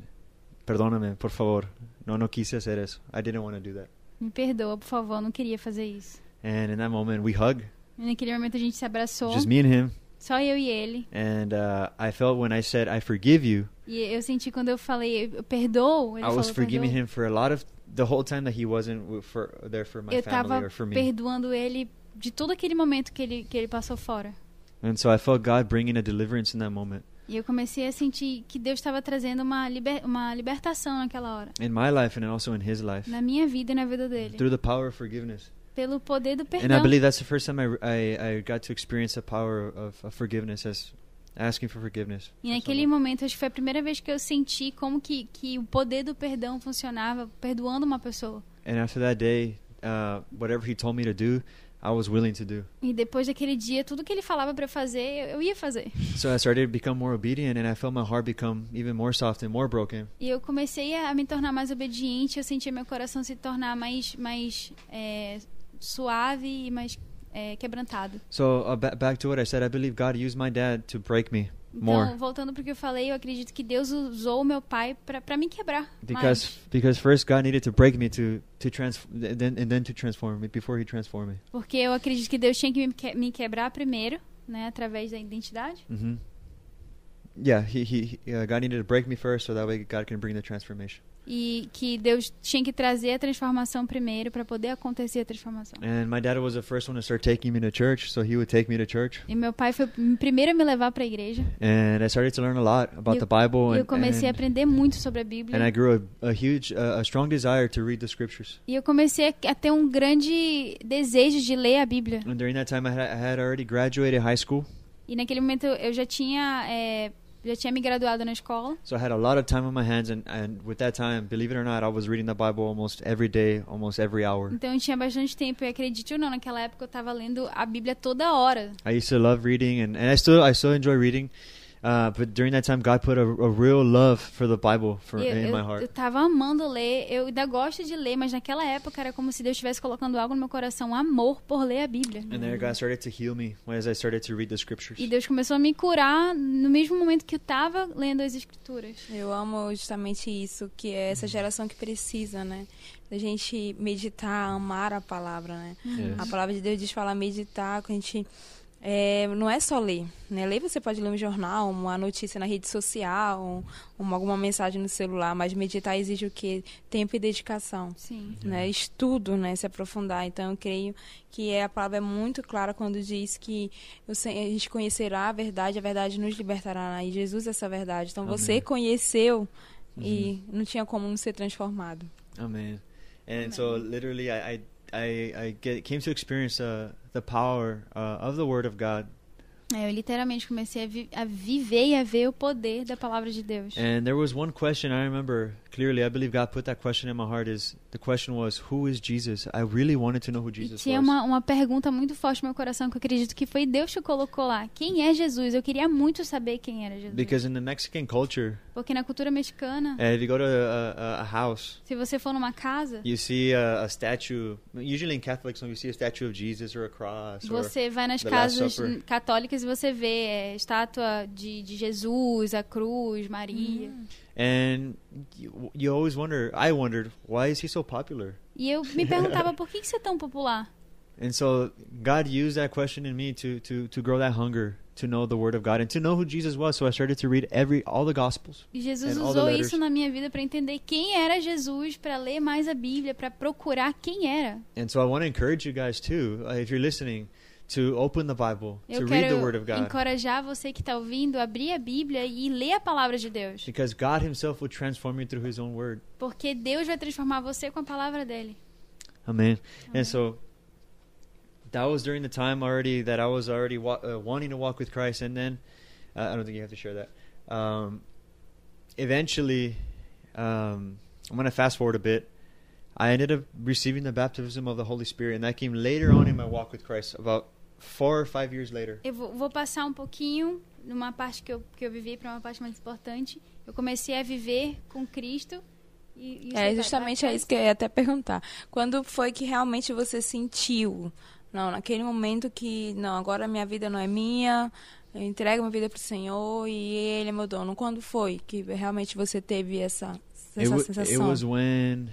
perdóname, por favor. No, no quise hacer eso. I didn't want to do that. me perdoa, por favor, não queria fazer isso. And in that moment, we hug, E naquele momento a gente se abraçou, just me and him. só eu e ele. And uh, I felt when I said, I forgive you, E eu senti quando eu falei, eu perdoo, ele I was falou, forgiving "Perdoo". him for a lot of the whole time that he wasn't for, there for my Eu family or for me. perdoando ele de todo aquele momento que ele, que ele passou fora. And so I felt God bringing a deliverance in that moment. E eu comecei a sentir que Deus estava trazendo uma, liber, uma libertação naquela hora. In my life and also in his life. Na minha vida e na vida dele. Through the power of forgiveness. Pelo poder do And I perdão. believe that's the first time I, I, I got to experience the power of, of forgiveness as asking for forgiveness. E naquele momento, acho que foi a primeira vez que eu senti como que, que o poder do perdão funcionava, perdoando uma pessoa. And after that day, uh, whatever he told me to do, I was willing to do. E depois daquele dia, tudo que ele falava eu fazer, eu, ia fazer. So I started to become more obedient, and I felt my heart become even more soft and more broken. E eu comecei a me tornar mais obediente, eu sentia meu coração se tornar mais, mais é, suave e mais é, quebrantado. So uh, ba- back to what I said, I believe God used my dad to break me Então, more voltando pro que eu falei, eu acredito que Deus usou o meu pai pra, pra me quebrar. because mais. because first God needed to break me to to trans then and then to transform me before He transformed me. Porque eu acredito que Deus tinha que me, que- me quebrar primeiro, né, através da identidade. hmm Yeah, he he, he uh, God needed to break me first, so that way God can bring the transformation. E que Deus tinha que trazer a transformação primeiro para poder acontecer a transformação. And my dad was the first one to start taking me to church, so he would take me to church, E meu pai foi o primeiro a me levar para a igreja. and I started to learn a lot about E eu- the Bible, E eu and comecei a and, aprender muito sobre a Bíblia. and I grew a, a huge, uh, a strong desire to read the scriptures. E eu comecei a, a ter um grande desejo de ler a Bíblia. And during that time, I had, I had already graduated high school, E naquele momento eu já tinha é, já tinha me graduado na escola. so I had a lot of time on my hands, and, and with that time, believe it or not, I was reading the Bible almost every day, almost every hour. Então eu tinha bastante tempo. E acredite ou não, naquela época eu estava lendo a Bíblia toda hora. I used to love reading, and, and I still I still enjoy reading, uh, but during that time, God put a, a real love for the Bible for eu, in my heart. eu tava amando ler, eu ainda gosto de ler, mas naquela época era como se Deus estivesse colocando algo no meu coração, um amor por ler a Bíblia. And then God started to heal me as I started to read the scriptures. E Deus começou a me curar no mesmo momento que eu tava lendo as escrituras. Eu amo justamente isso, que é essa geração que precisa, né? Da gente meditar, amar a palavra, né? Yes. A palavra de Deus diz falar meditar, que a gente é, não é só ler, né? Ler você pode ler um jornal, uma notícia na rede social, uma, alguma mensagem no celular, mas meditar exige o quê? Tempo e dedicação. Sim. Né, estudo, né, se aprofundar. Então, eu creio que é, a palavra é muito clara quando diz que a gente conhecerá a verdade, a verdade nos libertará. E Jesus é essa verdade. Então, você Amém. conheceu e não tinha como não ser transformado. Amen. And so, literally, I I I, I get, came to experience uh, the power uh, of the Word of God, eu literalmente comecei a, vi- a viver e a ver o poder da palavra de Deus. and there was one question I remember clearly, I believe God put that question in my heart. Is the question was, who is Jesus? I really wanted to know who E Jesus tinha was. uma, uma pergunta muito forte no meu coração que eu acredito que foi Deus que colocou lá. Quem é Jesus? Eu queria muito saber quem era Jesus. Because in the Mexican culture, Porque na cultura mexicana, uh, if you go to a, a, a house, se você for numa casa, you see a, a statue. Usually in Catholics, when you see a statue of Jesus or a cross, or você vai nas the Last casas católicas e você vê é, estátua de, de Jesus, a cruz, Maria. And you, you always wonder. I wondered why is he so popular. E eu me perguntava por que isso é tão popular? And so God used that question in me to to to grow that hunger to know the Word of God and to know who Jesus was. So I started to read every all the Gospels. Jesus And all the usou isso na minha vida para entender quem era Jesus, para ler mais a Bíblia, para procurar quem era. And so I want to encourage you guys too, uh, if you're listening, to open the Bible, Eu to read the Word of God, encorajar você que está ouvindo a abrir a Bíblia e ler a palavra de Deus. because God Himself will transform you through His own Word. Porque Deus vai transformar você com a palavra dele. Amen. And so that was during the time already that I was already wa- uh, wanting to walk with Christ, and then uh, I don't think you have to share that. Um, eventually, um, I'm going to fast forward a bit. I ended up receiving the baptism of the Holy Spirit, and that came later on in my walk with Christ, about four or five years later. Eu vou, vou passar um pouquinho numa parte que eu, que eu vivi para uma parte mais importante. Eu comecei a viver com Cristo. E, e É justamente é isso que eu ia até perguntar. Quando foi que realmente você sentiu? Não, naquele momento que, não, agora minha vida não é minha, eu entrego minha vida pro Senhor e Ele é meu dono. Quando foi que realmente você teve essa, It, essa it sensação? was when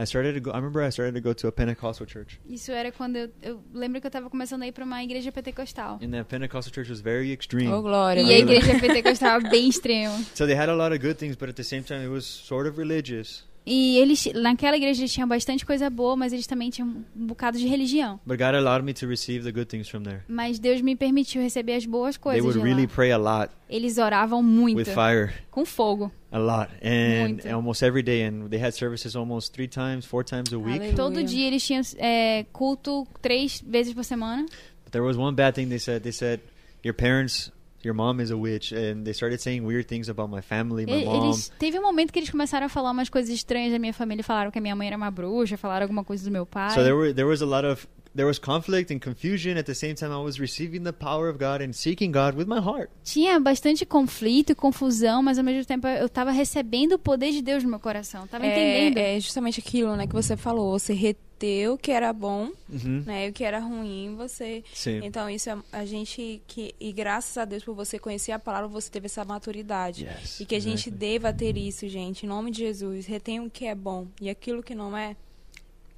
I started to go. I remember I started to go to a Pentecostal church, Isso era quando eu, eu lembro que eu estava começando a ir para uma igreja pentecostal. and that Pentecostal church was very extreme. Ô, Glória. E a igreja pentecostal era bem extrema. *laughs* So they had a lot of good things, but at the same time, it was sort of religious. E eles, naquela igreja eles tinham bastante coisa boa, mas eles também tinham um bocado de religião. But God allowed me to receive the good things from there. Mas Deus me permitiu receber as boas They coisas would de really lá. pray a lot Eles oravam muito, with fire, com fogo. a lot, and Muito. almost every day. And they had services almost three times, four times a week. Aleluia. Todo dia eles tinham é, culto três vezes por semana. But there was one bad thing they said. They said your parents, your mom is a witch, and they started saying weird things about my family, my E- mom. Eles, teve um momento que eles começaram a falar umas coisas estranhas da minha família. Falaram que a minha mãe era uma bruxa, falaram alguma coisa do meu pai. So there were there was a lot of there was conflict and confusion. At the same time, I was receiving the power of God and seeking God with my heart. Tinha bastante conflito e confusão, mas ao mesmo tempo eu estava recebendo o poder de Deus no meu coração. Tava entendendo. É, é justamente aquilo, né, que você falou. Você reteu o que era bom, Mm-hmm. né, e o que era ruim, você Sim. Então, isso é a gente que. E graças a Deus por você conhecer a palavra, você teve essa maturidade. Yes. E que a gente exactly. deva ter isso, gente. Em nome de Jesus. Retenha o que é bom. E aquilo que não é.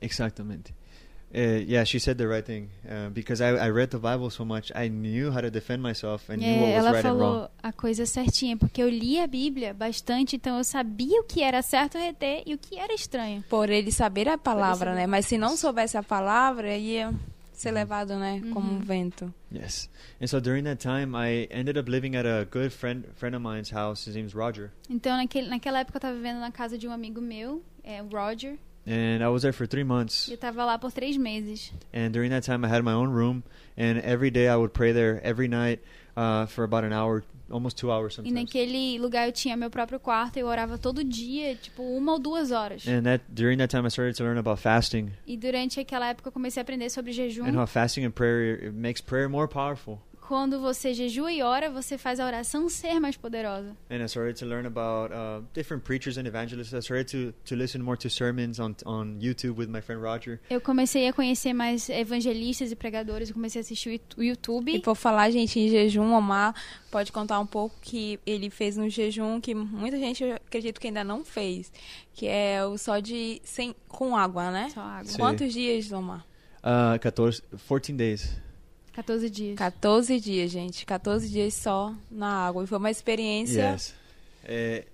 Exactamente. Uh, yeah, she said the right thing uh, because I, I read the Bible so much. I knew how to defend myself and knew É, what was ela right and wrong. falou a coisa certinha, porque eu li a Bíblia bastante, então eu sabia o que era certo reter e o que era estranho. Por ele saber a palavra, saber. né? Mas se não soubesse a palavra, ia ser levado, né? Como Uhum. um vento. Yes. And so during that time, I ended up living at a good friend friend of mine's house. His name's Roger, Então, naquele, naquela época, eu estava vivendo na casa de um amigo meu, é, Roger, and I was there for three months. e eu estava lá por três meses. And during that time, I had my own room, and every day I would pray there every night uh, for about an hour, almost two hours E sometimes. naquele lugar eu tinha meu próprio quarto, eu orava todo dia, tipo, uma ou duas horas. And that during that time, I started to learn about fasting E durante aquela época eu comecei a aprender sobre jejum. and how fasting and prayer makes prayer more powerful. Quando você jejua e ora, você faz a oração ser mais poderosa. And I started to learn about uh, different preachers and evangelists. I started to, to listen more to sermons on on YouTube with my friend Roger. Eu comecei a conhecer mais evangelistas e pregadores, eu comecei a assistir o YouTube. E por falar, gente, em jejum, Omar pode contar um pouco que ele fez um jejum que muita gente, eu acredito que ainda não fez. Que é o só de. Sem, com água, né? Só água. Sim. Quantos dias, Omar? Uh, 14, 14 days. 14 dias. 14 dias, gente. 14 dias só na água. E foi uma experiência. Yes. Uh,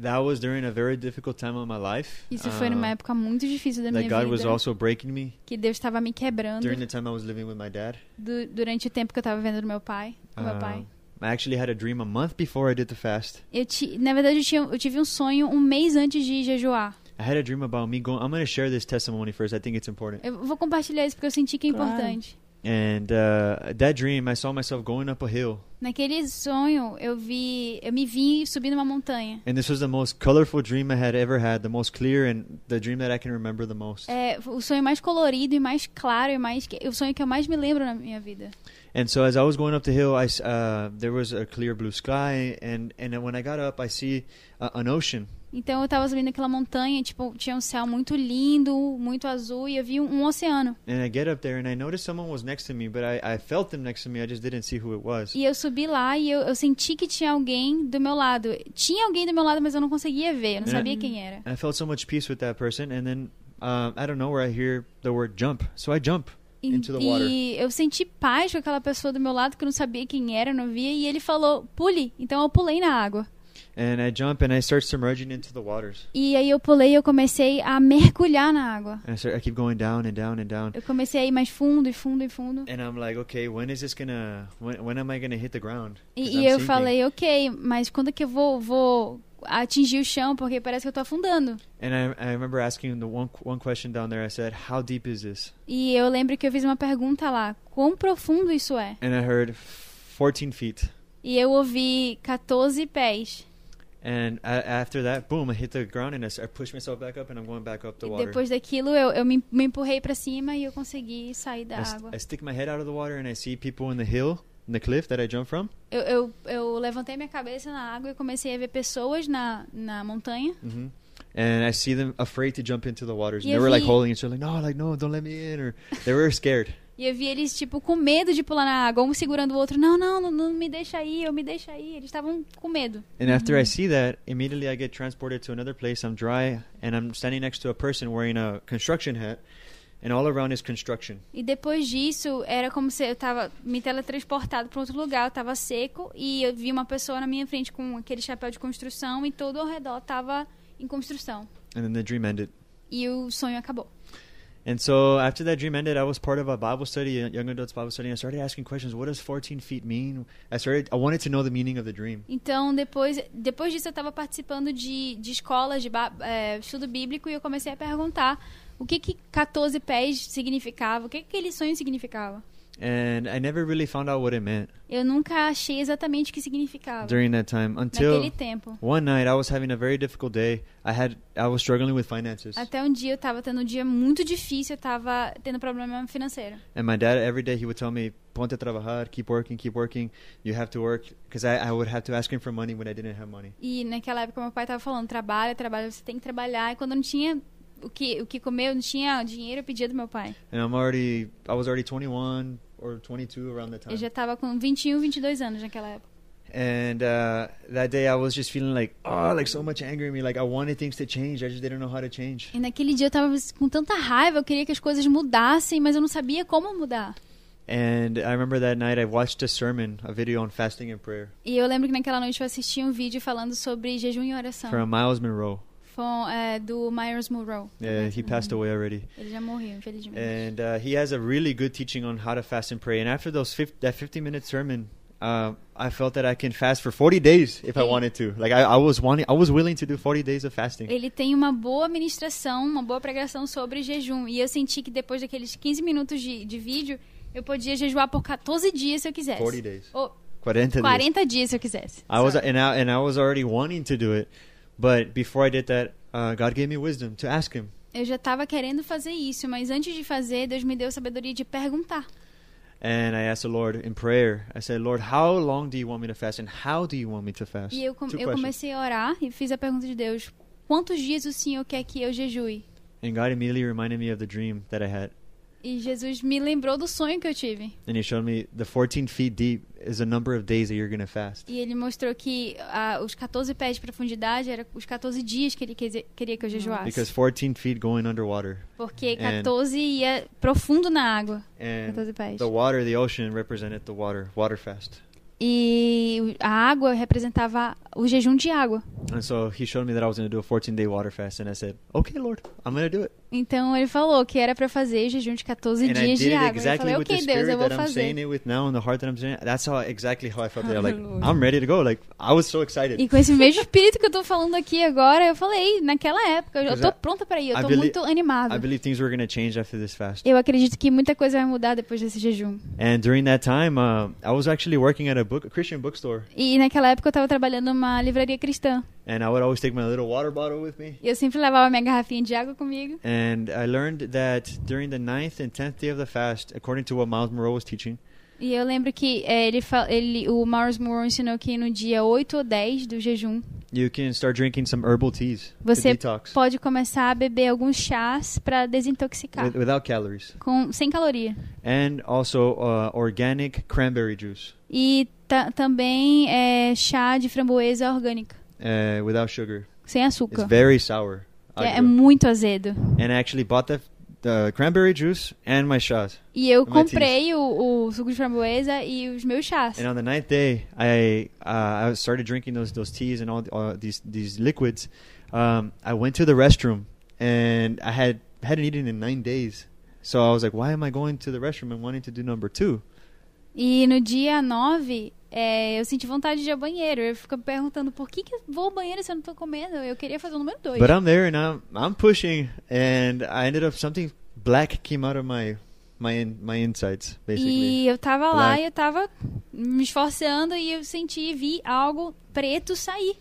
that was during a very difficult time of my life. Isso foi numa época muito difícil da minha that God was vida. also breaking me Que Deus estava me quebrando during the time I was living with my dad. du- durante o tempo que eu estava vivendo do meu pai, com meu Uh, pai. I actually had a dream a month before I did the fast. Eu ti, na verdade, eu, tinha, eu tive um sonho um mês antes de jejuar. I had a dream about me going. I'm going to share this testimony first. I think it's important. Eu vou compartilhar isso porque eu senti que é Claro. importante. And uh, that dream, I saw myself going up a hill Naquele sonho, eu vi, eu me vi subindo uma montanha. And this was the most colorful dream I had ever had, the most clear and the dream that I can remember the most. É o sonho mais colorido e mais claro e mais o sonho que eu mais me lembro na minha vida. And so as I was going up the hill, I uh, there was a clear blue sky, and and when I got up, I see uh, an ocean, Então eu tava subindo aquela montanha, tipo, tinha um céu muito lindo, muito azul e eu vi um, um oceano. and I get up there and I noticed someone was next to me, but I, I felt them next to me. I just didn't see who it was. E eu subi lá e eu, eu senti que tinha alguém do meu lado. Tinha alguém do meu lado, mas eu não conseguia ver, eu não É. sabia quem era. I felt so much peace with that person, and then uh, out of nowhere I hear the word jump, so I jump. Into the water. e eu senti paz com aquela pessoa do meu lado que eu não sabia quem era, não via, e ele falou, pule. Então eu pulei na água. And I jump and I start submerging into the waters. E aí eu pulei e eu comecei a mergulhar na água. And I, start, I keep going down and down and down. Eu comecei a ir mais fundo e fundo e fundo. And I'm like, okay, when is this gonna? When, when am I gonna hit the ground? E, e eu sinking. falei, ok, mas quando é que eu vou, vou atingir o chão? Porque parece que eu tô afundando. And I, I remember asking the one one question down there. I said, "How deep is this?" E eu lembro que eu fiz uma pergunta lá, quão profundo isso é? And I heard 14 feet. E eu ouvi 14 pés. And after that, boom! I hit the ground and I pushed myself back up, and I'm going back up the water. depois daquilo eu, eu me, me empurrei para cima e eu consegui sair da I, água. I stick my head out of the water and I see people in the hill, in the cliff that I jumped from. Eu, eu, eu levantei minha cabeça na água e comecei a ver pessoas na, na montanha. hmm And I see them afraid to jump into the waters. And they were like holding each other, like, "No, like no, don't let me in," or they were scared. E eu vi eles, tipo, com medo de pular na água, um segurando o outro. Não, não, não, não me deixa aí, eu me deixa aí. Eles estavam com medo. And after I see that, immediately I get transported to another place. I'm dry, and I'm standing next to a person wearing a construction hat, and all around is construction. E depois disso, era como se eu tava me teletransportado para outro lugar. Eu tava seco e eu vi uma pessoa na minha frente com aquele chapéu de construção e todo ao redor tava em construção. And then the dream ended. E o sonho acabou. And so after that dream ended, I was part of a Bible study, a young adults Bible study. And I started asking questions. What does 14 feet mean? I started. I wanted to know the meaning of the dream. Então, depois, depois disso, eu estava participando de, de escolas de é, estudo bíblico e eu comecei a perguntar o que, que 14 pés significava, o que, que aquele sonho significava. And I never really found out what it meant Eu nunca achei exatamente o que significava during that time naquele until tempo. one night I was having a very difficult day. I had I was struggling with finances, Até um dia eu estava tendo um dia muito difícil, eu estava tendo problema financeiro. and my dad every day he would tell me, "Ponte a trabajar, keep working, keep working. You have to work." Because I, I would have to ask him for money when I didn't have money. E naquela época meu pai estava falando, trabalha, trabalha, você tem que trabalhar. E quando eu não tinha o que, o que comer, eu não tinha dinheiro, eu pedia do meu pai. And I'm already I was already 21 or 22 around that time. Eu já estava com 21, 22 anos naquela época. And uh, that day, I was just feeling like, oh, like so much anger in me. Like I wanted things to change. I just didn't know how to change. E naquele dia eu tava com tanta raiva, eu queria que as coisas mudassem, mas eu não sabia como mudar. And I remember that night, I watched a sermon, a video on fasting and prayer E eu lembro que naquela noite eu assisti um vídeo falando sobre jejum e oração. from Miles Monroe. Foi, é, do Myers Monroe. Yeah, he passed away already. Ele já morreu, infelizmente. And uh, he has a really good teaching on how to fast and pray. And after those 50, that 50 minute sermon, uh, I felt that I can fast for 40 days if I wanted to. Like I, I was wanting, I was willing to do 40 days of fasting. Ele tem uma boa ministração, uma boa pregação sobre jejum. E eu senti que depois daqueles 15 minutos de, de vídeo, eu podia jejuar por 14 dias se eu quisesse. 40 days. Ou 40 days. 40 dias se eu quisesse. I was and I, and I was already wanting to do it, but before I did that, uh, God gave me wisdom to ask Him. Eu já estava querendo fazer isso, mas antes de fazer, Deus me deu sabedoria de perguntar. And I asked the Lord in prayer. I said, Lord, how long do you want me to fast, and how do you want me to fast? E eu, com- Two eu comecei a orar e fiz a pergunta de Deus: quantos dias o Senhor quer que eu jejue? And God immediately reminded me of the dream that I had, E Jesus me lembrou do sonho que eu tive. and He showed me the 14 feet deep is the number of days that you're gonna fast. E ele mostrou que ah, os 14 pés de profundidade eram os 14 dias que ele queria que eu jejuasse. Because 14 feet going underwater, Porque And- 14 ia profundo na água. and 14 pés. the water, the ocean, represented the water, water fast. E a água representava o jejum de água. And so he showed me that I was going to do a 14 day water fast, and I said, "Okay, Lord, I'm going to do it." Então ele falou que era pra fazer jejum de 14 and dias de água. exactly eu falei, ok, Deus, eu vou fazer. E com esse mesmo espírito que eu tô falando aqui agora, eu falei, naquela época, eu tô pronta pra ir, eu tô belie- muito animada. Believe. Eu acredito que muita coisa vai mudar depois desse jejum. And during that time, uh, I was actually working at a book, a Christian bookstore, E naquela época eu tava trabalhando numa livraria cristã. And I would always take my little water bottle with me. Eu sempre levava minha garrafinha de água comigo. And I learned that during the ninth and tenth day of the fast, according to what Miles Moreau was teaching, E eu lembro que é, ele, ele, o Mars Moore ensinou que no dia 8 ou 10 do jejum, you can start drinking some herbal teas Você pode começar a beber alguns chás pra desintoxicar, with, without calories, com, sem caloria. and also uh, organic cranberry juice E ta- também é, chá de framboesa orgânica, uh, without sugar. sem It's açúcar. very sour. Que é, muito azedo. and I actually bought the, the cranberry juice and my shot. E eu comprei o, o suco de framboesa e os meus chás. And on the ninth day, I uh, I started drinking those those teas and all uh, these these liquids. Um, I went to the restroom and I had hadn't eaten in nine days. So I was like, why am I going to the restroom and wanting to do number two? E no dia 9, é, eu senti vontade de ir ao banheiro. Eu fico me perguntando por que, que vou ao banheiro se eu não tô comendo. Eu queria fazer o número 2. But I'm there and I'm I'm pushing, and I ended up something black came out of my my in, my insides basically. E eu tava lá Black. e eu tava me esforçando e eu senti, vi algo preto sair.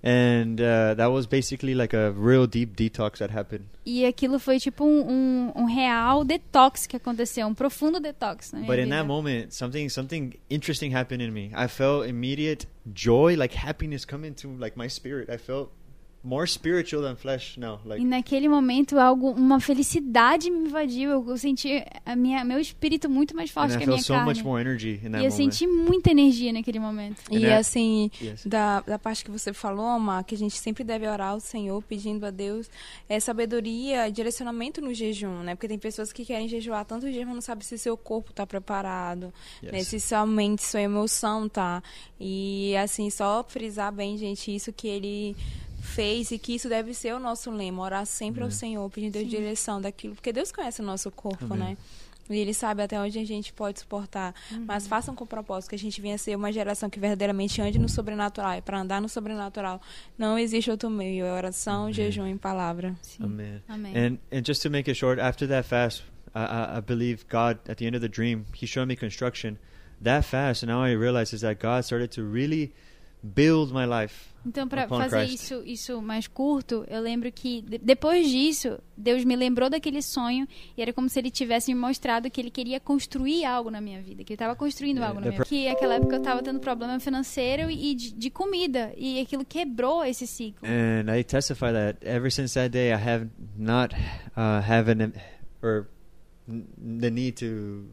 And uh, that was basically like a real deep detox that happened. E aquilo foi tipo um, um, um real detox que aconteceu, um profundo detox But in vida. that moment, something something interesting happened in me. I felt immediate joy, like happiness, come into like my spirit. I felt more spiritual than flesh now. Like E naquele momento algo, uma felicidade me invadiu. Eu, eu senti a minha, meu espírito muito mais and forte I que a felt minha so carne. much more energy in that E eu moment. senti muita energia naquele momento. E And I- assim, Yes. da, da parte que você falou, Omar, que a gente sempre deve orar ao Senhor, pedindo a Deus é, sabedoria e direcionamento no jejum, né? Porque tem pessoas que querem jejuar tantos dias, mas não sabem se seu corpo está preparado, Yes. né? se sua mente, sua emoção tá. E assim, só frisar bem, gente, isso que ele fez e que isso deve ser o nosso lema, orar sempre ao Amém. Senhor, pedindo Deus Sim. direção daquilo, porque Deus conhece o nosso corpo, Amém. né? E ele sabe até onde a gente pode suportar. Mas façam com o propósito que a gente venha a ser uma geração que verdadeiramente ande no sobrenatural. E para andar no sobrenatural, não existe outro meio. É oração, Amém. jejum e palavra. Sim. Amen. Amém. And and just to make it short, after that fast, I, I, I believe God at the end of the dream, He showed me construction. That fast, and now I realize is that God started to really build my life. Então, para fazer Christ. isso, isso mais curto, eu lembro que de- depois disso, Deus me lembrou daquele sonho e era como se ele tivesse me mostrado que ele queria construir algo na minha vida, que ele estava construindo Yeah, algo na the minha vida. Que naquela época eu estava tendo problema financeiro e de, de comida e aquilo quebrou esse ciclo. And I testify that ever since that day, I have not uh, have an or the need to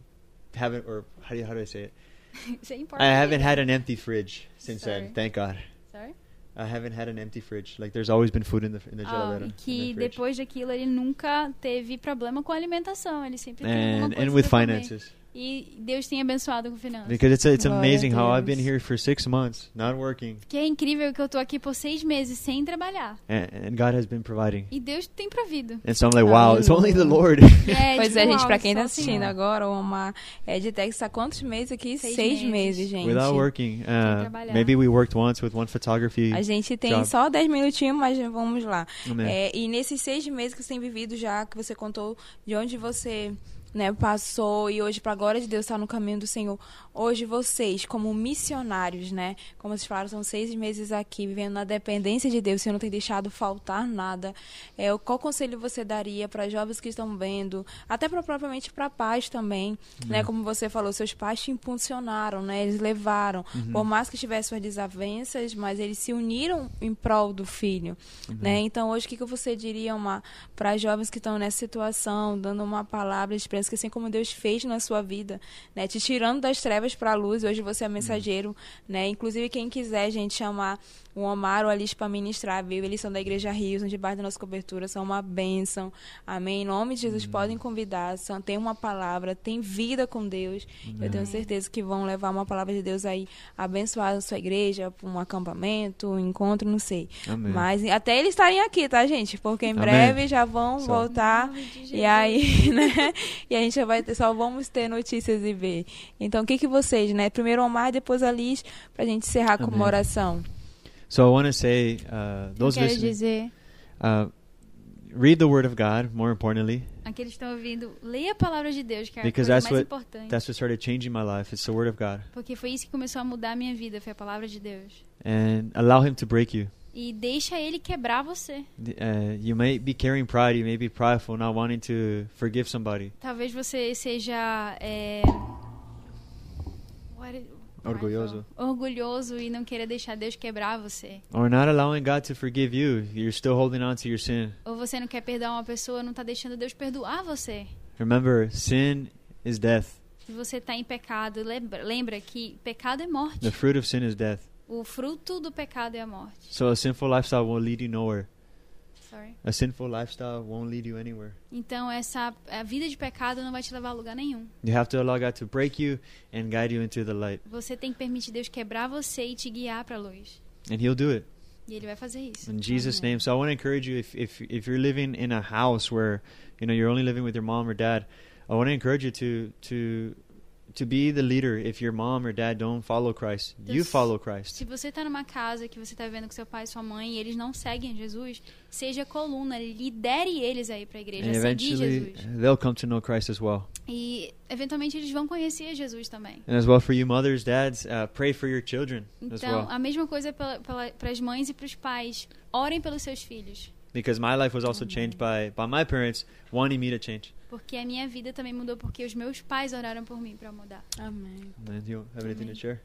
have it or how do you, how do I say it? *laughs* I haven't had an empty fridge since Sorry. then. Thank God. Sorry? I haven't had an empty fridge. Like there's always been food in the in the Ah, geladeira. in que depois daquilo ele nunca teve problema com a alimentação, ele sempre teve and coisa and with finances. comer. E Deus tem abençoado com finanças. because it's it's Glória amazing how I've been here for six months not working Que é incrível que eu tô aqui por seis meses sem trabalhar. and, and God has been providing. E Deus tem provido. And so I'm like, wow, it's only the Lord. *laughs* É, pois tipo, é, gente, uau, pra quem tá assistindo agora, é de Texas há quantos meses aqui? Seis Seis, meses. meses, gente. Without working, uh, maybe we worked once with one photography. A gente tem Job. só 10 minutinhos, mas vamos lá. É, e nesses seis meses que você tem vivido já, que você contou de onde você né, passou e hoje, para a glória de Deus, está no caminho do Senhor. Hoje, vocês, como missionários, né? Como vocês falaram, são seis meses aqui, vivendo na dependência de Deus, você não tem deixado faltar nada. É, o- qual conselho você daria para jovens que estão vendo, até pra, propriamente para pais também, né? Como você falou, seus pais te impulsionaram, né? Eles levaram. Por mais que tivessem suas desavenças, mas eles se uniram em prol do filho, né? Então, hoje, o que, que você diria para jovens que estão nessa situação, dando uma palavra de que assim como Deus fez na sua vida, né? Te tirando das trevas para a luz, hoje você é mensageiro, né? Inclusive, quem quiser, gente, chamar o Omar ou a Alice para ministrar, viu? Eles são da Igreja Rios, debaixo da nossa cobertura, são uma bênção. Amém. Em nome de Jesus, podem convidar. São, tem uma palavra, tem vida com Deus. Eu tenho certeza que vão levar uma palavra de Deus aí, abençoar a sua igreja, para um acampamento, um encontro, não sei. Amém. Mas até eles estarem aqui, tá, gente? Porque em Amém. breve já vão Só. voltar. E aí, *laughs* né? E a gente já vai ter, só vamos ter notícias e ver. Então, o que que vocês, né? Primeiro o Omar, depois a Liz, pra gente encerrar com Amém. uma oração. So I want to say, uh, those quero listening, dizer, uh, read the Word of God. More importantly, aqueles que estão ouvindo, leia a palavra de Deus, que é a Because coisa that's mais what- importante. that's what started changing my life. It's the Word of God, Porque foi isso que começou a mudar a minha vida, foi a palavra de Deus. and allow Him to break you. E deixa ele quebrar você. Uh, you may be carrying pride. You may be prideful, not wanting to forgive somebody. Talvez você seja é, what Orgulhoso. orgulhoso e não queira deixar Deus quebrar você. Or not allowing God to forgive you. You're still holding on to your sin. Ou você não quer perdoar uma pessoa, não está deixando Deus perdoar você. Remember, sin is death. Se você está em pecado, lembra, lembra que pecado é morte. The fruit of sin is death. O fruto do pecado é a morte. So a sinful lifestyle won't lead you nowhere. Sorry. A sinful lifestyle won't lead you anywhere. Então essa a vida de pecado não vai te levar a lugar nenhum. You have to allow God to break you and guide you into the light. Você tem que permitir Deus quebrar você e te guiar para a luz. And He'll do it. E ele vai fazer isso. In Jesus' name. So I want to encourage you if, if, if you're living in a house where, you know, you're only living with your mom or dad, I want to encourage you to, to, to be the leader if your mom or dad don't follow Christ. You Yes. follow Christ. Se você está numa casa que você está vivendo com seu pai e sua mãe e eles não seguem Jesus, seja coluna, lidere eles aí para a igreja, And seguir Jesus. they'll come to know Christ as well. E eventualmente eles vão conhecer Jesus também. And as well for you mothers, dads, uh, pray for your children as Então, well. a mesma coisa para as mães e para os pais. Orem pelos seus filhos. Because my life was also changed by, by my parents wanting me to change. Porque a minha vida também mudou porque os meus pais oraram por mim para mudar. Amém. And you have anything to Amém. share?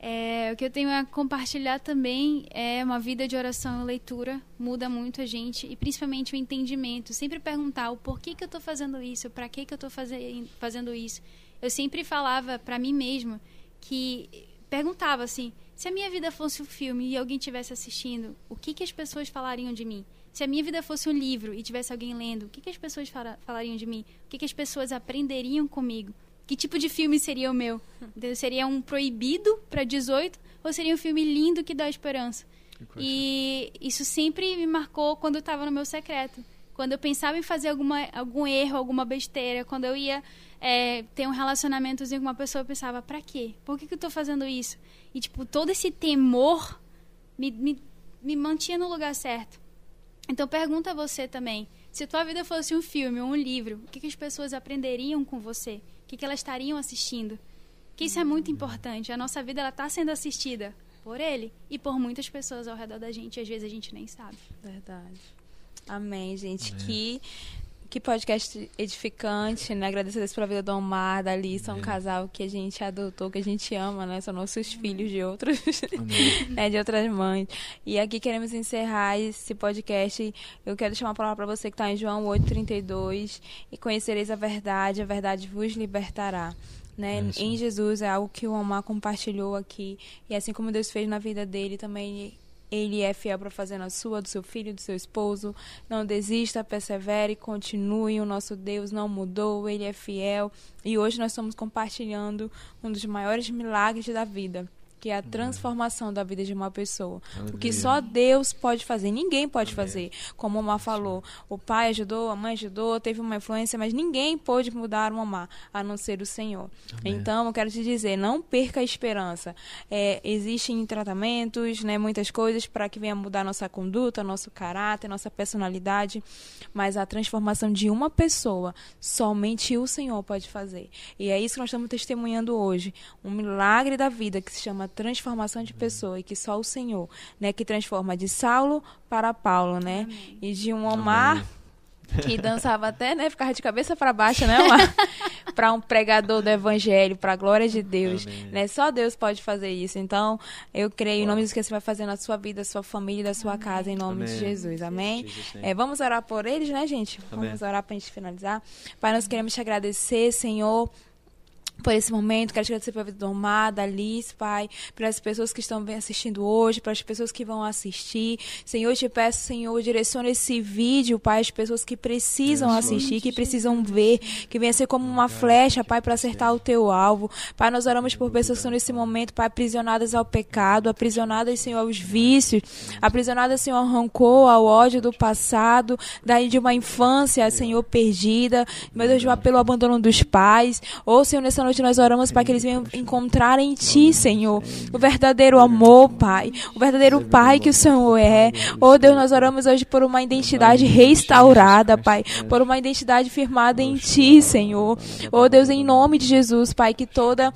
É, o que eu tenho a compartilhar também é uma vida de oração e leitura. Muda muito a gente e principalmente o entendimento. Sempre perguntar o porquê que eu estou fazendo isso, para que que eu estou fazendo isso. Eu sempre falava para mim mesma que perguntava assim: se a minha vida fosse um filme e alguém estivesse assistindo, o que que as pessoas falariam de mim? Se a minha vida fosse um livro e tivesse alguém lendo, o que que as pessoas fala- falariam de mim? O que que as pessoas aprenderiam comigo? Que tipo de filme seria o meu? *laughs* Entendeu? Seria um proibido para 18 ou seria um filme lindo que dá esperança? Question. E isso sempre me marcou quando eu estava no meu secreto. Quando eu pensava em fazer alguma, algum erro, alguma besteira, quando eu ia é, ter um relacionamentozinho com uma pessoa, eu pensava, pra quê? Por que, que eu tô fazendo isso? E, tipo, todo esse temor me, me, me mantinha no lugar certo. Então, pergunta a você também. Se tua vida fosse um filme ou um livro, o que, que as pessoas aprenderiam com você? O que, que elas estariam assistindo? Que isso é muito importante. A nossa vida ela está sendo assistida por ele e por muitas pessoas ao redor da gente. E às vezes a gente nem sabe. Verdade. Amém, gente. Amém. Que, que podcast edificante, né? Agradecer a Deus pela vida do Omar, da Alissa, um casal que a gente adotou, que a gente ama, né? São nossos filhos de outros, *laughs* né? De outras mães. E aqui queremos encerrar esse podcast. Eu quero deixar uma palavra para você que está em João 8,32. E conhecereis a verdade, a verdade vos libertará. Né? Isso. Em Jesus é algo que o Omar compartilhou aqui. E assim como Deus fez na vida dele, também ele é fiel para fazer na sua, do seu filho, do seu esposo. Não desista, persevere, continue. O nosso Deus não mudou, ele é fiel. E hoje nós estamos compartilhando um dos maiores milagres da vida, que é a transformação da vida de uma pessoa. O que Aleluia. só Deus pode fazer, ninguém pode Amém. fazer. Como o Omar falou, o pai ajudou, a mãe ajudou, teve uma influência, mas ninguém pôde mudar o Omar, a não ser o Senhor. Amém. Então, eu quero te dizer, não perca a esperança. É, existem tratamentos, né, muitas coisas para que venha mudar nossa conduta, nosso caráter, nossa personalidade, mas a transformação de uma pessoa, somente o Senhor pode fazer. E é isso que nós estamos testemunhando hoje, um milagre da vida que se chama transformação de pessoa e que só o Senhor, né, que transforma de Saulo para Paulo, né, Amém. e de um Omar Amém. que dançava até, né, ficava de cabeça para baixo, né, Omar? *laughs* para um pregador do evangelho, para a glória de Deus, Amém. né? Só Deus pode fazer isso. Então, eu creio em Uau. nome de Jesus que você vai fazer na sua vida, sua família, da sua casa, em nome de Amém. Jesus. Amém. Jesus'. É, vamos orar por eles, né, gente? Amém. Vamos orar para a gente finalizar. Pai, nós queremos te agradecer, Senhor. Por esse momento. Quero te agradecer pela vida do Amada, Alice, Pai, pelas pessoas que estão assistindo hoje, pelas pessoas que vão assistir. Senhor, eu te peço, Senhor, direciona esse vídeo, Pai, as pessoas que precisam assistir, que precisam ver, que venha ser como uma flecha, Pai, para acertar o teu alvo. Pai, nós oramos por pessoas que estão nesse momento, Pai, aprisionadas ao pecado, aprisionadas, Senhor, aos vícios, aprisionadas, Senhor, ao rancor, ao ódio do passado, daí de uma infância, Senhor, perdida, meu Deus, pelo abandono dos pais, ou, Senhor, nessa noite nós oramos para que eles venham encontrar em Ti, Senhor, o verdadeiro amor, Pai, o verdadeiro Pai que o Senhor é. Oh Deus, nós oramos hoje por uma identidade restaurada, Pai, por uma identidade firmada em Ti, Senhor. Oh Deus, em nome de Jesus, Pai, que toda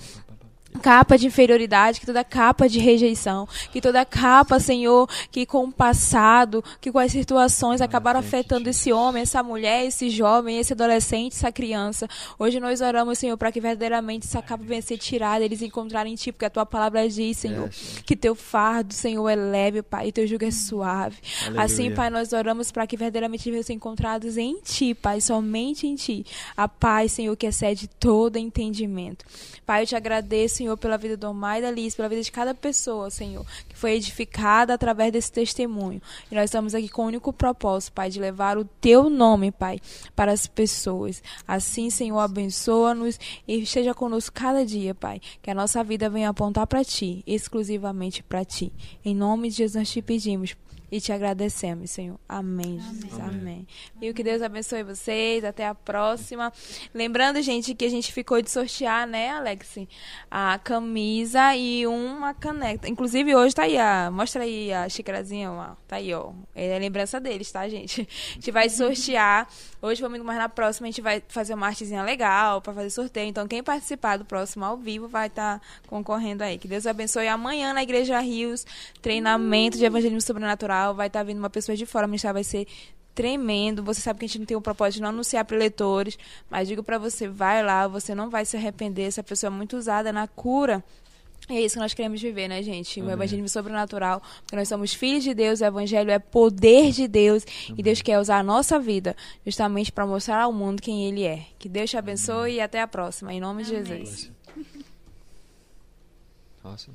capa de inferioridade, que toda capa de rejeição, que toda capa, Senhor, que com o passado, que com as situações acabaram afetando esse homem, essa mulher, esse jovem, esse adolescente, essa criança. Hoje nós oramos, Senhor, para que verdadeiramente essa capa venha ser tirada, eles encontrarem em Ti, porque a Tua palavra diz, Senhor, que Teu fardo, Senhor, é leve, Pai, e Teu jugo é suave. Aleluia. Assim, Pai, nós oramos para que verdadeiramente venham ser encontrados em Ti, Pai, somente em Ti. A paz, Senhor, que excede todo entendimento. Pai, eu te agradeço, Senhor, pela vida do Omar e da Liz, pela vida de cada pessoa, Senhor, que foi edificada através desse testemunho. E nós estamos aqui com o único propósito, Pai, de levar o Teu nome, Pai, para as pessoas. Assim, Senhor, abençoa-nos e esteja conosco cada dia, Pai. Que a nossa vida venha apontar para Ti, exclusivamente para Ti. Em nome de Jesus nós te pedimos e te agradecemos, Senhor. Amém, Jesus. Amém. Amém. E que Deus abençoe vocês. Até a próxima. Lembrando, gente, que a gente ficou de sortear, né, Alex? A camisa e uma caneca. Inclusive, hoje tá aí, a, mostra aí a xícarazinha, ó. Tá aí, ó. É a lembrança deles, tá, gente? *laughs* A gente vai sortear. Hoje, vamos mas na próxima a gente vai fazer uma artezinha legal para fazer sorteio. Então, quem participar do próximo ao vivo vai estar tá concorrendo aí. Que Deus abençoe. Amanhã na Igreja Rios, treinamento de evangelismo sobrenatural vai estar tá vindo uma pessoa de fora, ministrar vai ser tremendo. Você sabe que a gente não tem o propósito de não anunciar para leitores, mas digo para você, vai lá, você não vai se arrepender. Essa pessoa é muito usada na cura. E é isso que nós queremos viver, né, gente? Amém. O evangelismo sobrenatural, porque nós somos filhos de Deus, o evangelho é poder de Deus Amém. e Deus quer usar a nossa vida justamente para mostrar ao mundo quem ele é. Que Deus te abençoe Amém. e até a próxima, em nome de Jesus. *laughs* Awesome.